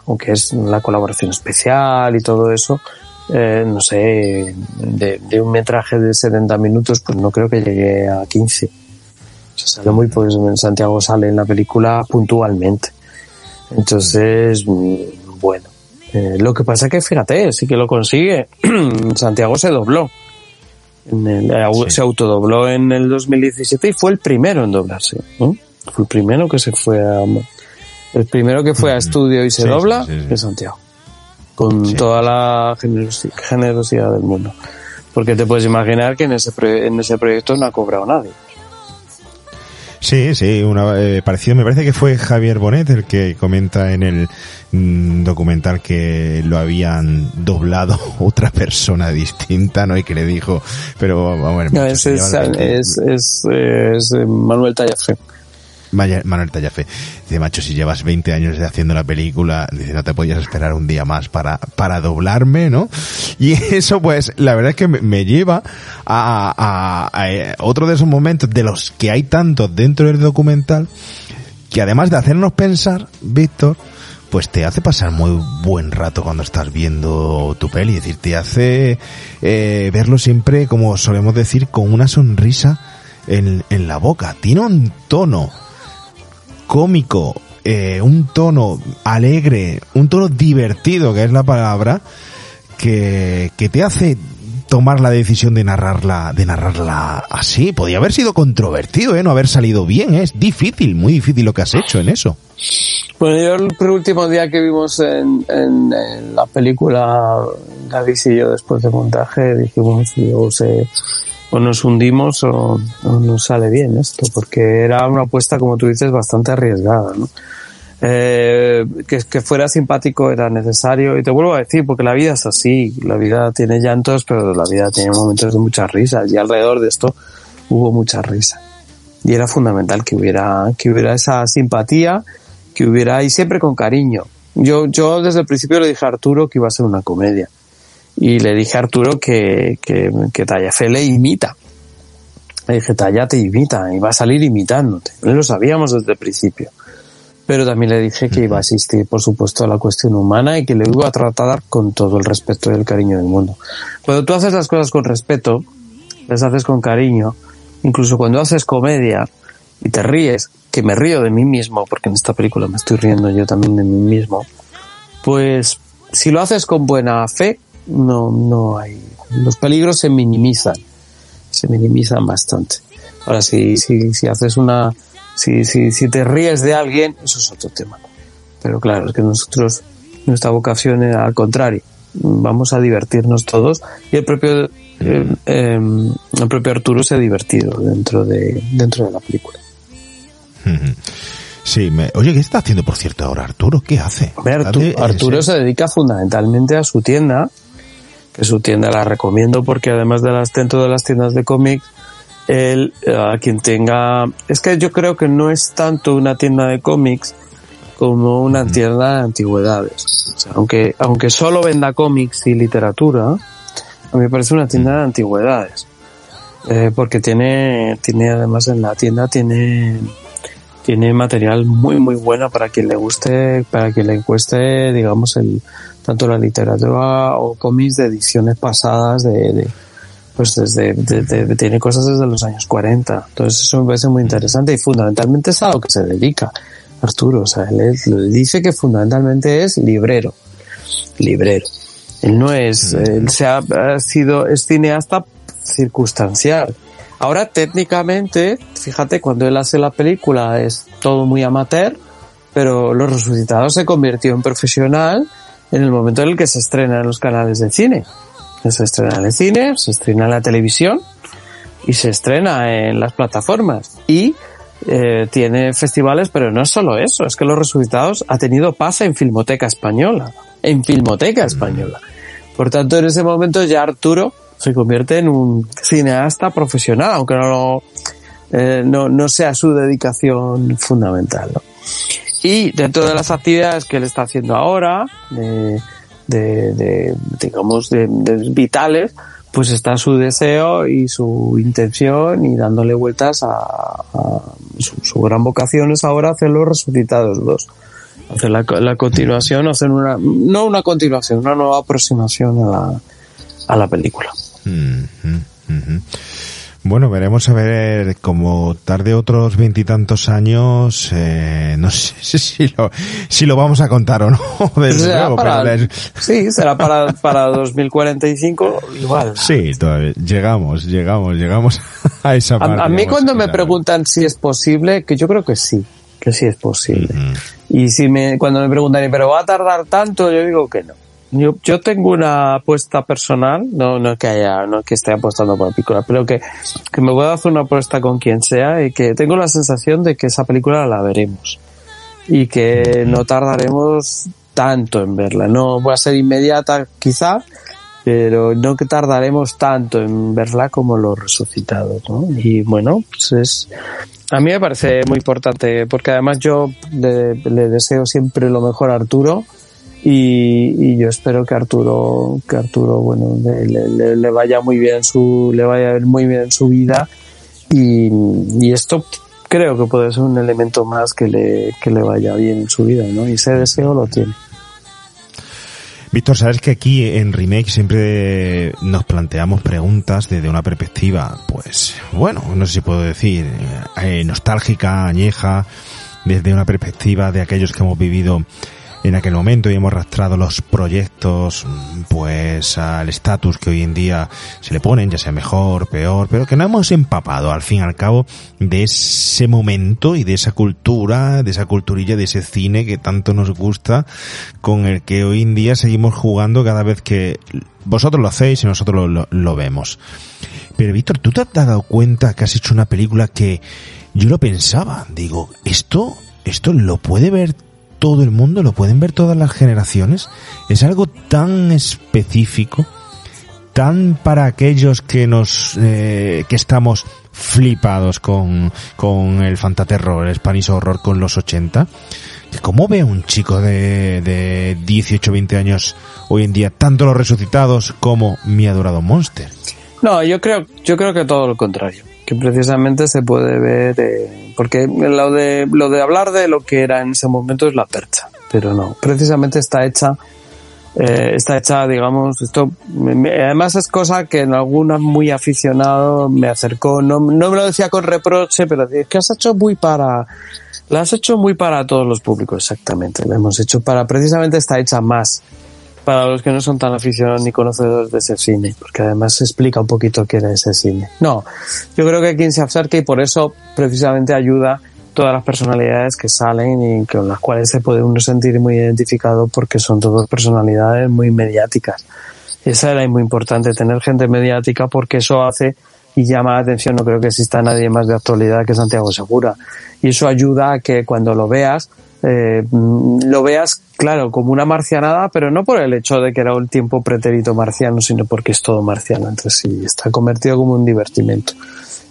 aunque es la colaboración especial y todo eso, eh, no sé, de, de un metraje de 70 minutos, pues no creo que llegue a 15. O sea, sale muy, pues Santiago sale en la película puntualmente. Entonces, bueno. Eh, lo que pasa que fíjate, sí que lo consigue. Santiago se dobló. En el- eh, Se autodobló en el 2017 y fue el primero en doblarse. ¿no? Fue el primero que se fue a... El primero que fue a estudio y se Sí, dobla sí, sí, sí. es Santiago. Con toda la generosi- generosidad del mundo. Porque te puedes imaginar que en ese, pro- en ese proyecto no ha cobrado nadie. Sí, sí, una, eh, parecido. Me parece que fue Javier Bonet el que comenta en el mm, documental que lo habían doblado otra persona distinta, ¿no? Y que le dijo, pero vamos a ver, No, es, es, veinte- es, es, eh, Manuel Tallafe. Manuel Tallafe. Dice, macho, si llevas 20 años haciendo la película, dice, no te podías esperar un día más para, para doblarme, ¿no? Y eso, pues, la verdad es que me, me lleva a, a- a, eh, otro de esos momentos de los que hay tantos dentro del documental, que además de hacernos pensar, Víctor, pues te hace pasar muy buen rato cuando estás viendo tu peli. Es decir, te hace eh, verlo siempre, como solemos decir, con una sonrisa en, en la boca. Tiene un tono cómico, eh, un tono alegre, un tono divertido, que es la palabra, que, que te hace tomar la decisión de narrarla, de narrarla así. Podría haber sido controvertido, ¿eh? No haber salido bien, ¿eh? es difícil, muy difícil lo que has hecho en eso. Bueno, yo el último día que vimos en, en- en la película, Gadis y yo después de montaje, dijimos, digo, se- o nos hundimos o, o nos sale bien esto, porque era una apuesta, como tú dices, bastante arriesgada, ¿no? Eh, que, que fuera simpático era necesario, y te vuelvo a decir, porque la vida es así, la vida tiene llantos, pero la vida tiene momentos de muchas risas, y alrededor de esto hubo mucha risa. Y era fundamental que hubiera, que hubiera esa simpatía, que hubiera, y siempre con cariño. Yo, yo desde el principio le dije a Arturo que iba a ser una comedia. Y le dije a Arturo que, que, que Tallafe le imita. Le dije, Talla te imita, y va a salir imitándote. Lo sabíamos desde el principio. Pero también le dije que iba a asistir, por supuesto, a la cuestión humana y que le iba a tratar con todo el respeto y el cariño del mundo. Cuando tú haces las cosas con respeto, las haces con cariño, incluso cuando haces comedia y te ríes, que me río de mí mismo, porque en esta película me estoy riendo yo también de mí mismo, pues si lo haces con buena fe, no, no hay, los peligros se minimizan, se minimizan bastante. Ahora, si, si, si haces una, si, si, si te ríes de alguien, eso es otro tema. Pero claro, es que nosotros, nuestra vocación era al contrario. Vamos a divertirnos todos y el propio, eh, eh, el propio Arturo se ha divertido dentro de, dentro de la película. Sí, me- oye, ¿qué está haciendo por cierto ahora Arturo? ¿Qué hace? Hombre, Artu- Hace- Arturo se dedica fundamentalmente a su tienda, que su tienda la recomiendo porque además de las dentro de las tiendas de cómics, él, eh, a quien tenga, es que yo creo que no es tanto una tienda de cómics como una tienda de antigüedades. O sea, aunque, aunque solo venda cómics y literatura, a mí me parece una tienda de antigüedades. Eh, porque tiene, tiene además en la tienda tiene, tiene material muy muy bueno para quien le guste, para quien le cueste, digamos, el tanto la literatura o cómics de ediciones pasadas de, de pues desde de- de- tiene cosas desde los años 40. Entonces eso me parece muy interesante y fundamentalmente es a lo que se dedica Arturo. O sea, él es- dice que fundamentalmente es librero. Librero. Él no es, él se ha, ha sido, es cineasta circunstancial. Ahora técnicamente, fíjate, cuando él hace la película es todo muy amateur, pero Los Resucitados se convirtió en profesional en el momento en el que se estrena en los canales de cine. Se estrena en el cine, se estrena en la televisión y se estrena en las plataformas. Y eh, tiene festivales, pero no es solo eso, es que Los Resucitados ha tenido pase en Filmoteca Española. En Filmoteca Española. Por tanto, en ese momento ya Arturo se convierte en un cineasta profesional, aunque no, lo- eh, no, no sea su dedicación fundamental. ¿no? Y dentro de las actividades que él está haciendo ahora, de, de- de, digamos, de, vitales, pues está su deseo y su intención y dándole vueltas a, a- su, gran vocación es ahora hacer los resucitados dos. Hacer la, la continuación, hacer una, no una continuación, una nueva aproximación a la, a la película. Mm, mm, ujú. Bueno, veremos a ver, como tarde otros veintitantos años, eh, no sé si lo, si lo vamos a contar o no, desde Será luego, para- pero les- sí, será para, para 2045 igual. sí, todavía, llegamos, llegamos, llegamos a esa parte. A, a mí cuando me preguntan si es posible, que yo creo que sí, que sí es posible. Y si me, cuando me preguntan, ¿pero va a tardar tanto? Yo digo que no. Yo, yo tengo una apuesta personal, no, no que haya, no que esté apostando por la película, pero que, que me voy a hacer una apuesta con quien sea y que tengo la sensación de que esa película la veremos. Y que no tardaremos tanto en verla. No va a ser inmediata quizá, pero no que tardaremos tanto en verla como los resucitados, ¿no? Y bueno, pues es, a mí me parece muy importante porque además yo le, le deseo siempre lo mejor a Arturo y, y yo espero que Arturo, que Arturo, bueno, le, vaya muy bien su, le vaya muy bien su vida y, y esto creo que puede ser un elemento más que le, que le vaya bien en su vida, ¿no? Y ese deseo lo tiene. Víctor, sabes que aquí en Remake siempre nos planteamos preguntas desde una perspectiva, pues, bueno, no sé si puedo decir, eh, nostálgica, añeja, desde una perspectiva de aquellos que hemos vivido en aquel momento y hemos arrastrado los proyectos, pues, al estatus que hoy en día se le ponen, ya sea mejor, peor, pero que no hemos empapado, al fin y al cabo, de ese momento y de esa cultura, de esa culturilla, de ese cine que tanto nos gusta, con el que hoy en día seguimos jugando cada vez que vosotros lo hacéis y nosotros lo, lo- lo vemos. Pero Víctor, ¿tú te has dado cuenta que has hecho una película que yo lo pensaba? Digo, ¿esto, esto lo puede ver todo el mundo? ¿Lo pueden ver todas las generaciones? ¿Es algo tan específico? tan para aquellos que nos eh, que estamos flipados con, con el fantaterror, el Spanish horror con los 80. que ¿Cómo ve un chico de, de 18 20 años hoy en día tanto los resucitados como mi adorado Monster? No, yo creo, yo creo que todo lo contrario. Que precisamente se puede ver, eh, porque lo de, lo de hablar de lo que era en ese momento es la percha. Pero no, precisamente está hecha, eh, está hecha, digamos, esto, además es cosa que en alguna muy aficionado me acercó, no, no me lo decía con reproche, pero es que has hecho muy para, la has hecho muy para todos los públicos, exactamente. La hemos hecho para, precisamente está hecha más para los que no son tan aficionados ni conocedores de ese cine, porque además se explica un poquito qué era ese cine. No, yo creo que quien se acerca y por eso precisamente ayuda todas las personalidades que salen y con las cuales se puede uno sentir muy identificado porque son todas personalidades muy mediáticas. Esa era muy importante, tener gente mediática porque eso hace y llama la atención, no creo que exista nadie más de actualidad que Santiago Segura. Y eso ayuda a que cuando lo veas, eh, mm, lo veas, claro, como una marcianada, pero no por el hecho de que era un tiempo pretérito marciano, sino porque es todo marciano entre sí, está convertido como un divertimento.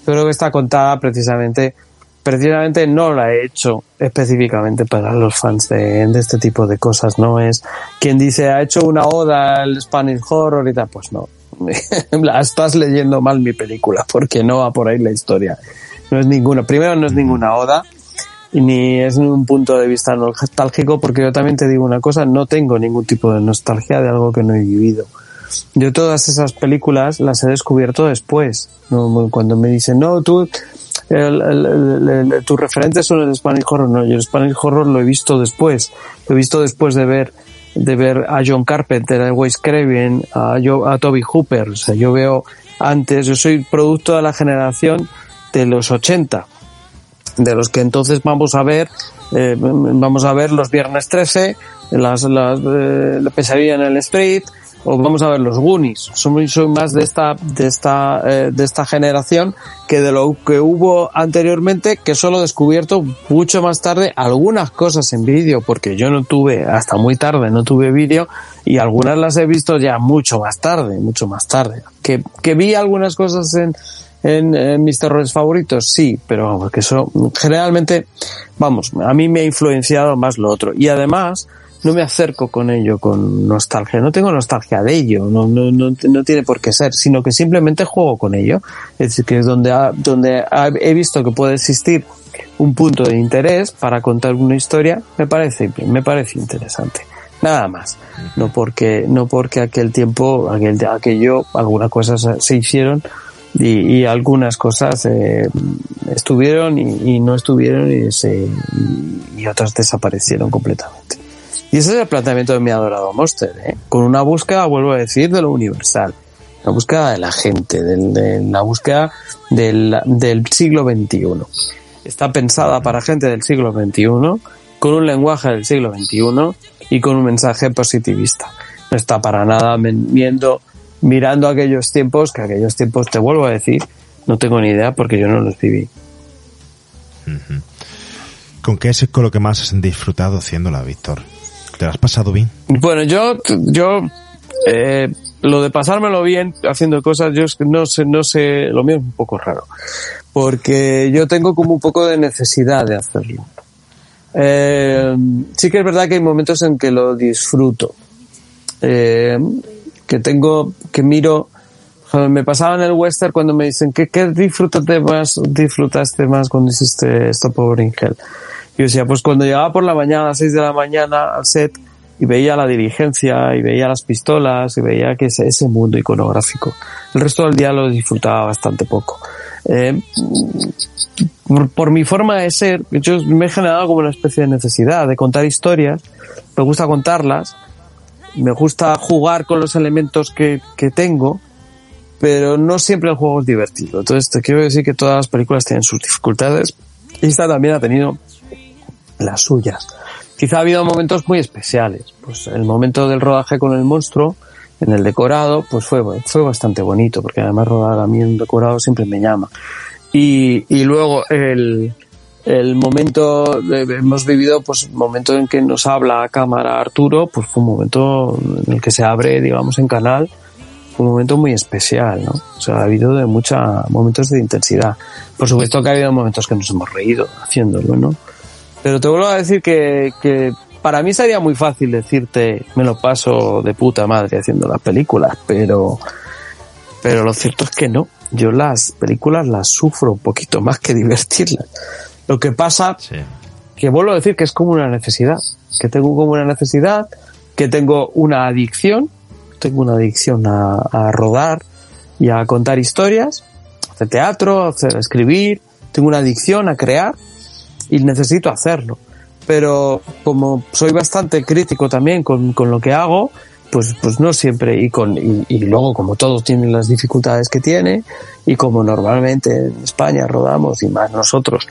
Yo creo que está contada precisamente, precisamente no la he hecho específicamente para los fans de, este tipo de cosas, no es quien dice ha hecho una oda al Spanish Horror y tal, pues no. la estás leyendo mal mi película, porque no va por ahí la historia. No es ninguna, primero no es ninguna oda, ni es un punto de vista nostálgico, porque yo también te digo una cosa, no tengo ningún tipo de nostalgia de algo que no he vivido. Yo todas esas películas las he descubierto después. ¿no? Cuando me dicen, no, tú, tus referentes son el Spanish Horror. No, yo el Spanish Horror lo he visto después. Lo he visto después de ver de ver a John Carpenter, a Wes Craven, a, yo, a Toby Hooper. O sea, yo veo antes, yo soy producto de la generación de los 80, de los que entonces vamos a ver, eh, vamos a ver los viernes 13, las, las, eh, la pesadilla en el street, o vamos a ver los Goonies. Soy, soy más de esta, de esta, eh, de esta generación que de lo que hubo anteriormente, que solo he descubierto mucho más tarde algunas cosas en vídeo, porque yo no tuve, hasta muy tarde no tuve vídeo, y algunas las he visto ya mucho más tarde, mucho más tarde. Que, que vi algunas cosas en, en, en, mis terrores favoritos, sí, pero vamos, que eso generalmente, vamos, a mí me ha influenciado más lo otro. Y además, no me acerco con ello con nostalgia, no tengo nostalgia de ello, no, no, no, no tiene por qué ser, sino que simplemente juego con ello. Es decir, que es donde, ha, donde ha, he visto que puede existir un punto de interés para contar una historia, me parece, me parece interesante. Nada más. No porque, no porque aquel tiempo, aquel, aquello, algunas cosas se hicieron y, y algunas cosas eh, estuvieron y, y, no estuvieron y, se, y otras desaparecieron completamente. Y ese es el planteamiento de mi adorado Monster, ¿eh? con una búsqueda, vuelvo a decir, de lo universal, la búsqueda de la gente, de, de la búsqueda del, del siglo XXI. Está pensada para gente del siglo XXI, con un lenguaje del siglo XXI y con un mensaje positivista. No está para nada viendo, mirando aquellos tiempos, que aquellos tiempos, te vuelvo a decir, no tengo ni idea porque yo no los viví. ¿Con qué es con lo que más has disfrutado haciéndola, Víctor? ¿Te lo has pasado bien? Bueno, yo, yo, eh, lo de pasármelo bien haciendo cosas, yo no sé, no sé, lo mío es un poco raro. Porque yo tengo como un poco de necesidad de hacerlo. Eh, sí que es verdad que hay momentos en que lo disfruto. Eh, que tengo, que miro, me pasaba en el western cuando me dicen ¿qué, qué disfrutaste más, disfrutaste más cuando hiciste Stop Over in Hell? Yo decía, pues cuando llegaba por la mañana, a las 6 de la mañana al set, y veía la dirigencia, y veía las pistolas, y veía que ese, ese mundo iconográfico. El resto del día lo disfrutaba bastante poco. Eh, por, por, mi forma de ser, yo me he generado como una especie de necesidad de contar historias, me gusta contarlas, me gusta jugar con los elementos que, que tengo, pero no siempre el juego es divertido. Entonces te quiero decir que todas las películas tienen sus dificultades, y esta también ha tenido las suyas. Quizá ha habido momentos muy especiales. Pues el momento del rodaje con el monstruo, en el decorado, pues fue, fue bastante bonito, porque además rodar a mí en decorado siempre me llama. Y, y luego el, el momento, hemos vivido pues momento en que nos habla a cámara Arturo, pues fue un momento en el que se abre, digamos, en canal, un momento muy especial, ¿no? O sea, ha habido de muchos momentos de intensidad. Por supuesto que ha habido momentos que nos hemos reído haciéndolo, ¿no? Pero te vuelvo a decir que, que para mí sería muy fácil decirte, me lo paso de puta madre haciendo las películas, pero, pero lo cierto es que no. Yo las películas las sufro un poquito más que divertirlas. Lo que pasa, sí. que vuelvo a decir que es como una necesidad, que tengo como una necesidad, que tengo una adicción, tengo una adicción a, a rodar y a contar historias, hacer teatro, hacer, escribir, tengo una adicción a crear, y necesito hacerlo. Pero como soy bastante crítico también con, con lo que hago, pues, pues no siempre, y, con, y, y, luego como todos tienen las dificultades que tiene, y como normalmente en España rodamos, y más nosotros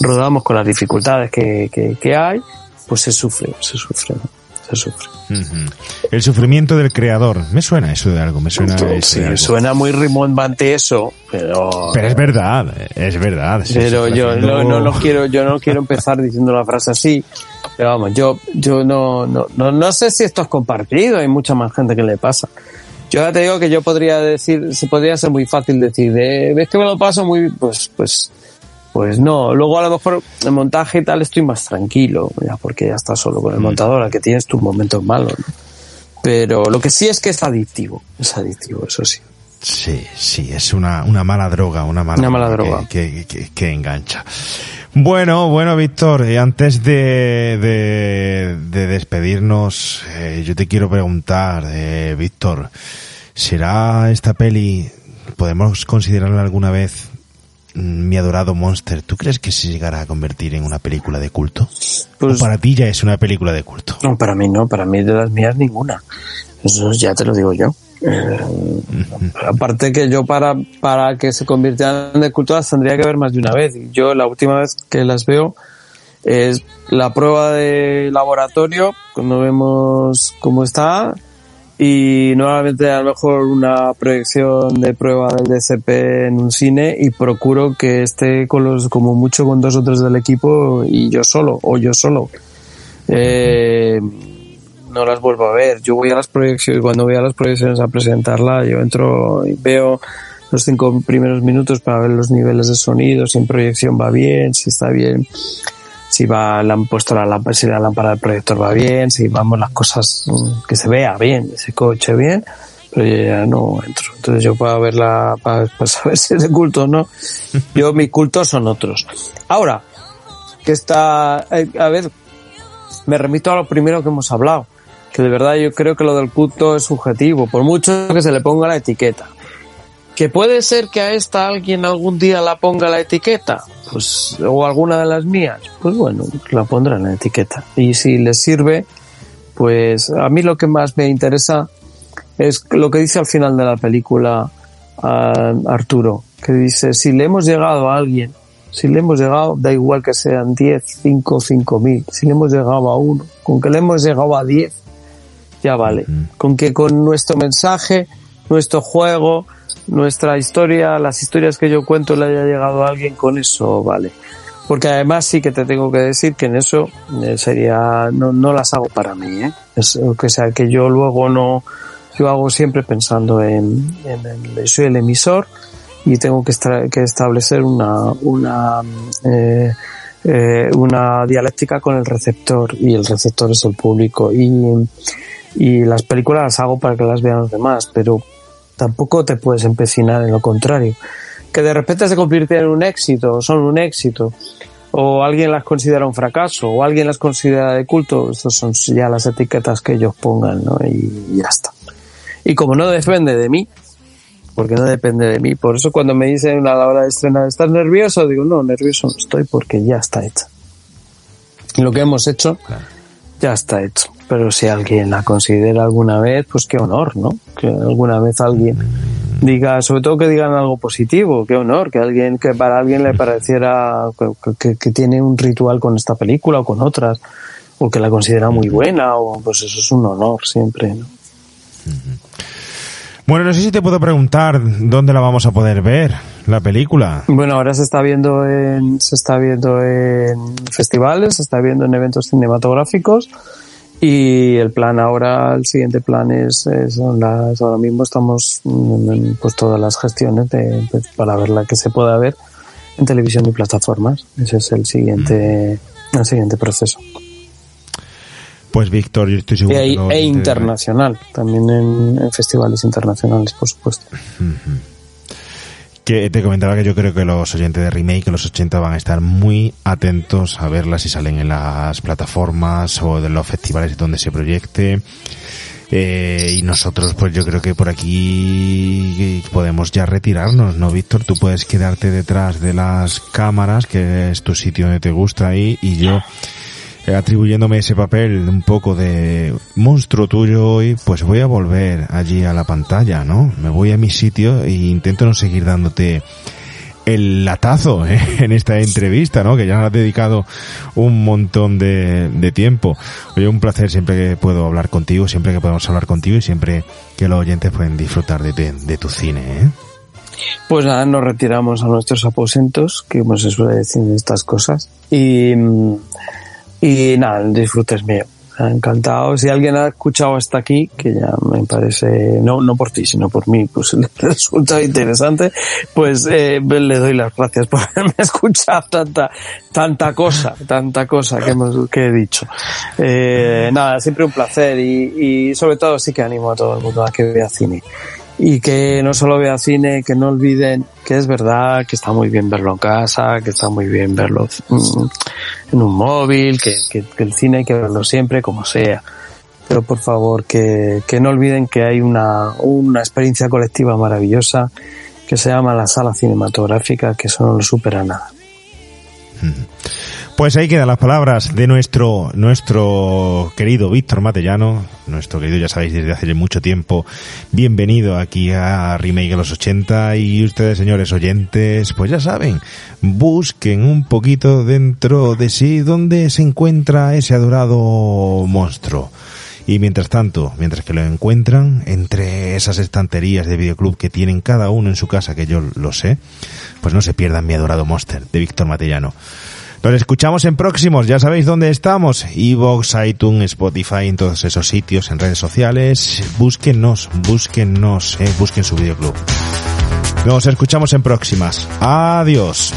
rodamos con las dificultades que, que, que hay, pues se sufre, se sufre. ¿no? Se sufre. Uh -huh. El sufrimiento del creador. Me suena eso de algo, me suena sí, de algo. suena muy rimbombante eso, pero Pero es verdad, es verdad. Pero yo haciendo... no, no, no quiero, yo no quiero empezar diciendo la frase así. Pero vamos, yo, yo no, no, no, no sé si esto es compartido, hay mucha más gente que le pasa. Yo ya te digo que yo podría decir, se podría ser muy fácil decir, de, ves que me lo paso muy, pues, pues, pues no. Luego a lo mejor el montaje y tal estoy más tranquilo, ya porque ya estás solo con el montador, al que tienes tus momentos malos, ¿no? Pero lo que sí es que es adictivo, es adictivo, eso sí. Sí, sí, es una, una mala droga, una mala, Una mala droga. Que, que- que engancha. Bueno, bueno, Víctor, eh, antes de, de, de despedirnos, eh, yo te quiero preguntar, eh, Víctor, ¿será esta peli, podemos considerarla alguna vez mm, mi adorado Monster? ¿Tú crees que se llegará a convertir en una película de culto? Pues- ¿O para ti ya es una película de culto? No, para mí no, para mí de las mías ninguna. Eso ya te lo digo yo. Aparte que yo para, para que se convirtieran de culto las tendría que ver más de una vez. Yo la última vez que las veo es la prueba de laboratorio, cuando vemos cómo está, y normalmente a lo mejor una proyección de prueba del DCP en un cine y procuro que esté con los, como mucho con dos o tres del equipo y yo solo, o yo solo. Eh, no las vuelvo a ver. Yo voy a las proyecciones, cuando voy a las proyecciones a presentarla, yo entro y veo los cinco primeros minutos para ver los niveles de sonido, si en proyección va bien, si está bien, si va, le han puesto la lámpara, si la lámpara del proyector va bien, si vamos las cosas mm, que se vea bien, ese coche bien, pero yo ya no entro. Entonces yo para verla, para, para saber si es de culto o no, yo mis cultos son otros. Ahora, que está, eh, a ver, me remito a lo primero que hemos hablado, que de verdad yo creo que lo del culto es subjetivo, por mucho que se le ponga la etiqueta. Que puede ser que a esta alguien algún día la ponga la etiqueta, pues, o alguna de las mías, pues bueno, la pondrá en la etiqueta. Y si les sirve, pues a mí lo que más me interesa es lo que dice al final de la película Arturo, que dice, si le hemos llegado a alguien, si le hemos llegado, da igual que sean 10, 5, 5 mil, si le hemos llegado a uno, con que le hemos llegado a 10, ya vale. Con que con nuestro mensaje, nuestro juego, nuestra historia, las historias que yo cuento le haya llegado a alguien, con eso vale. Porque además sí que te tengo que decir que en eso eh, sería, no, no las hago para mí, ¿eh? Es, o sea, que yo luego no, yo hago siempre pensando en, en el, soy el emisor y tengo que, estra- que establecer una, una, eh, eh, una dialéctica con el receptor y el receptor es el público y, y las películas las hago para que las vean los demás, pero tampoco te puedes empecinar en lo contrario. Que de repente se convierten en un éxito, son un éxito, o alguien las considera un fracaso, o alguien las considera de culto, estas son ya las etiquetas que ellos pongan, ¿no? Y ya está. Y como no depende de mí, porque no depende de mí, por eso cuando me dicen a la hora de estrenar, ¿estás nervioso? Digo, no, nervioso no estoy porque ya está hecha. Lo que hemos hecho, ya está hecho. Pero si alguien la considera alguna vez, pues qué honor, ¿no? Que alguna vez alguien diga, sobre todo que digan algo positivo, qué honor, que alguien, que para alguien le pareciera que, tiene un ritual con esta película o con otras, o que la considera muy buena, o pues eso es un honor siempre, ¿no? Bueno, no sé si te puedo preguntar dónde la vamos a poder ver, la película. Bueno, ahora se está viendo en, se está viendo en festivales, se está viendo en eventos cinematográficos y el plan ahora, el siguiente plan es, es son las, ahora mismo estamos mm, en pues todas las gestiones de, pues, para verla que se pueda ver en televisión y plataformas. Ese es el siguiente, el siguiente proceso. Pues Víctor, yo estoy seguro E, que los e internacional, también en, en festivales internacionales, por supuesto. Que te comentaba que yo creo que los oyentes de Remake en los 80 van a estar muy atentos a verla si salen en las plataformas o de los festivales donde se proyecte. Eh, y nosotros, pues yo creo que por aquí podemos ya retirarnos, ¿no, Víctor? Tú puedes quedarte detrás de las cámaras, que es tu sitio donde te gusta ahí, y yo, atribuyéndome ese papel un poco de monstruo tuyo hoy, pues voy a volver allí a la pantalla, ¿no? Me voy a mi sitio e intento no seguir dándote el latazo ¿eh? en esta entrevista, ¿no? Que ya nos has dedicado un montón de, de tiempo. Oye, un placer siempre que puedo hablar contigo, siempre que podemos hablar contigo y siempre que los oyentes pueden disfrutar de, de, de tu cine, ¿eh? Pues nada, nos retiramos a nuestros aposentos, que como se decir estas cosas. Y, mm, y nada, el disfrute es mío. Encantado. Si alguien ha escuchado hasta aquí, que ya me parece, no, no por ti, sino por mí, pues le resulta interesante, pues eh, le doy las gracias por haberme escuchado tanta, tanta cosa, tanta cosa que, hemos, que he dicho. Eh, nada, siempre un placer y, y sobre todo sí que animo a todo el mundo a que vea cine. Y que no solo vean cine, que no olviden que es verdad que está muy bien verlo en casa, que está muy bien verlo mm, en un móvil, que, que- que el cine hay que verlo siempre como sea. Pero por favor, que, que no olviden que hay una, una experiencia colectiva maravillosa que se llama la sala cinematográfica, que eso no lo supera nada. Pues ahí quedan las palabras de nuestro, nuestro querido Víctor Matellano, nuestro querido, ya sabéis, desde hace mucho tiempo, bienvenido aquí a Remake de los 80 y ustedes, señores oyentes, pues ya saben, busquen un poquito dentro de sí donde se encuentra ese adorado monstruo. Y mientras tanto, mientras que lo encuentran, entre esas estanterías de videoclub que tienen cada uno en su casa, que yo lo sé, pues no se pierdan mi adorado Monster de Víctor Matellano. Nos escuchamos en próximos, ya sabéis dónde estamos. Evox, iTunes, Spotify, en todos esos sitios, en redes sociales. Búsquennos, búsquennos, eh, busquen su videoclub. Nos escuchamos en próximas. Adiós.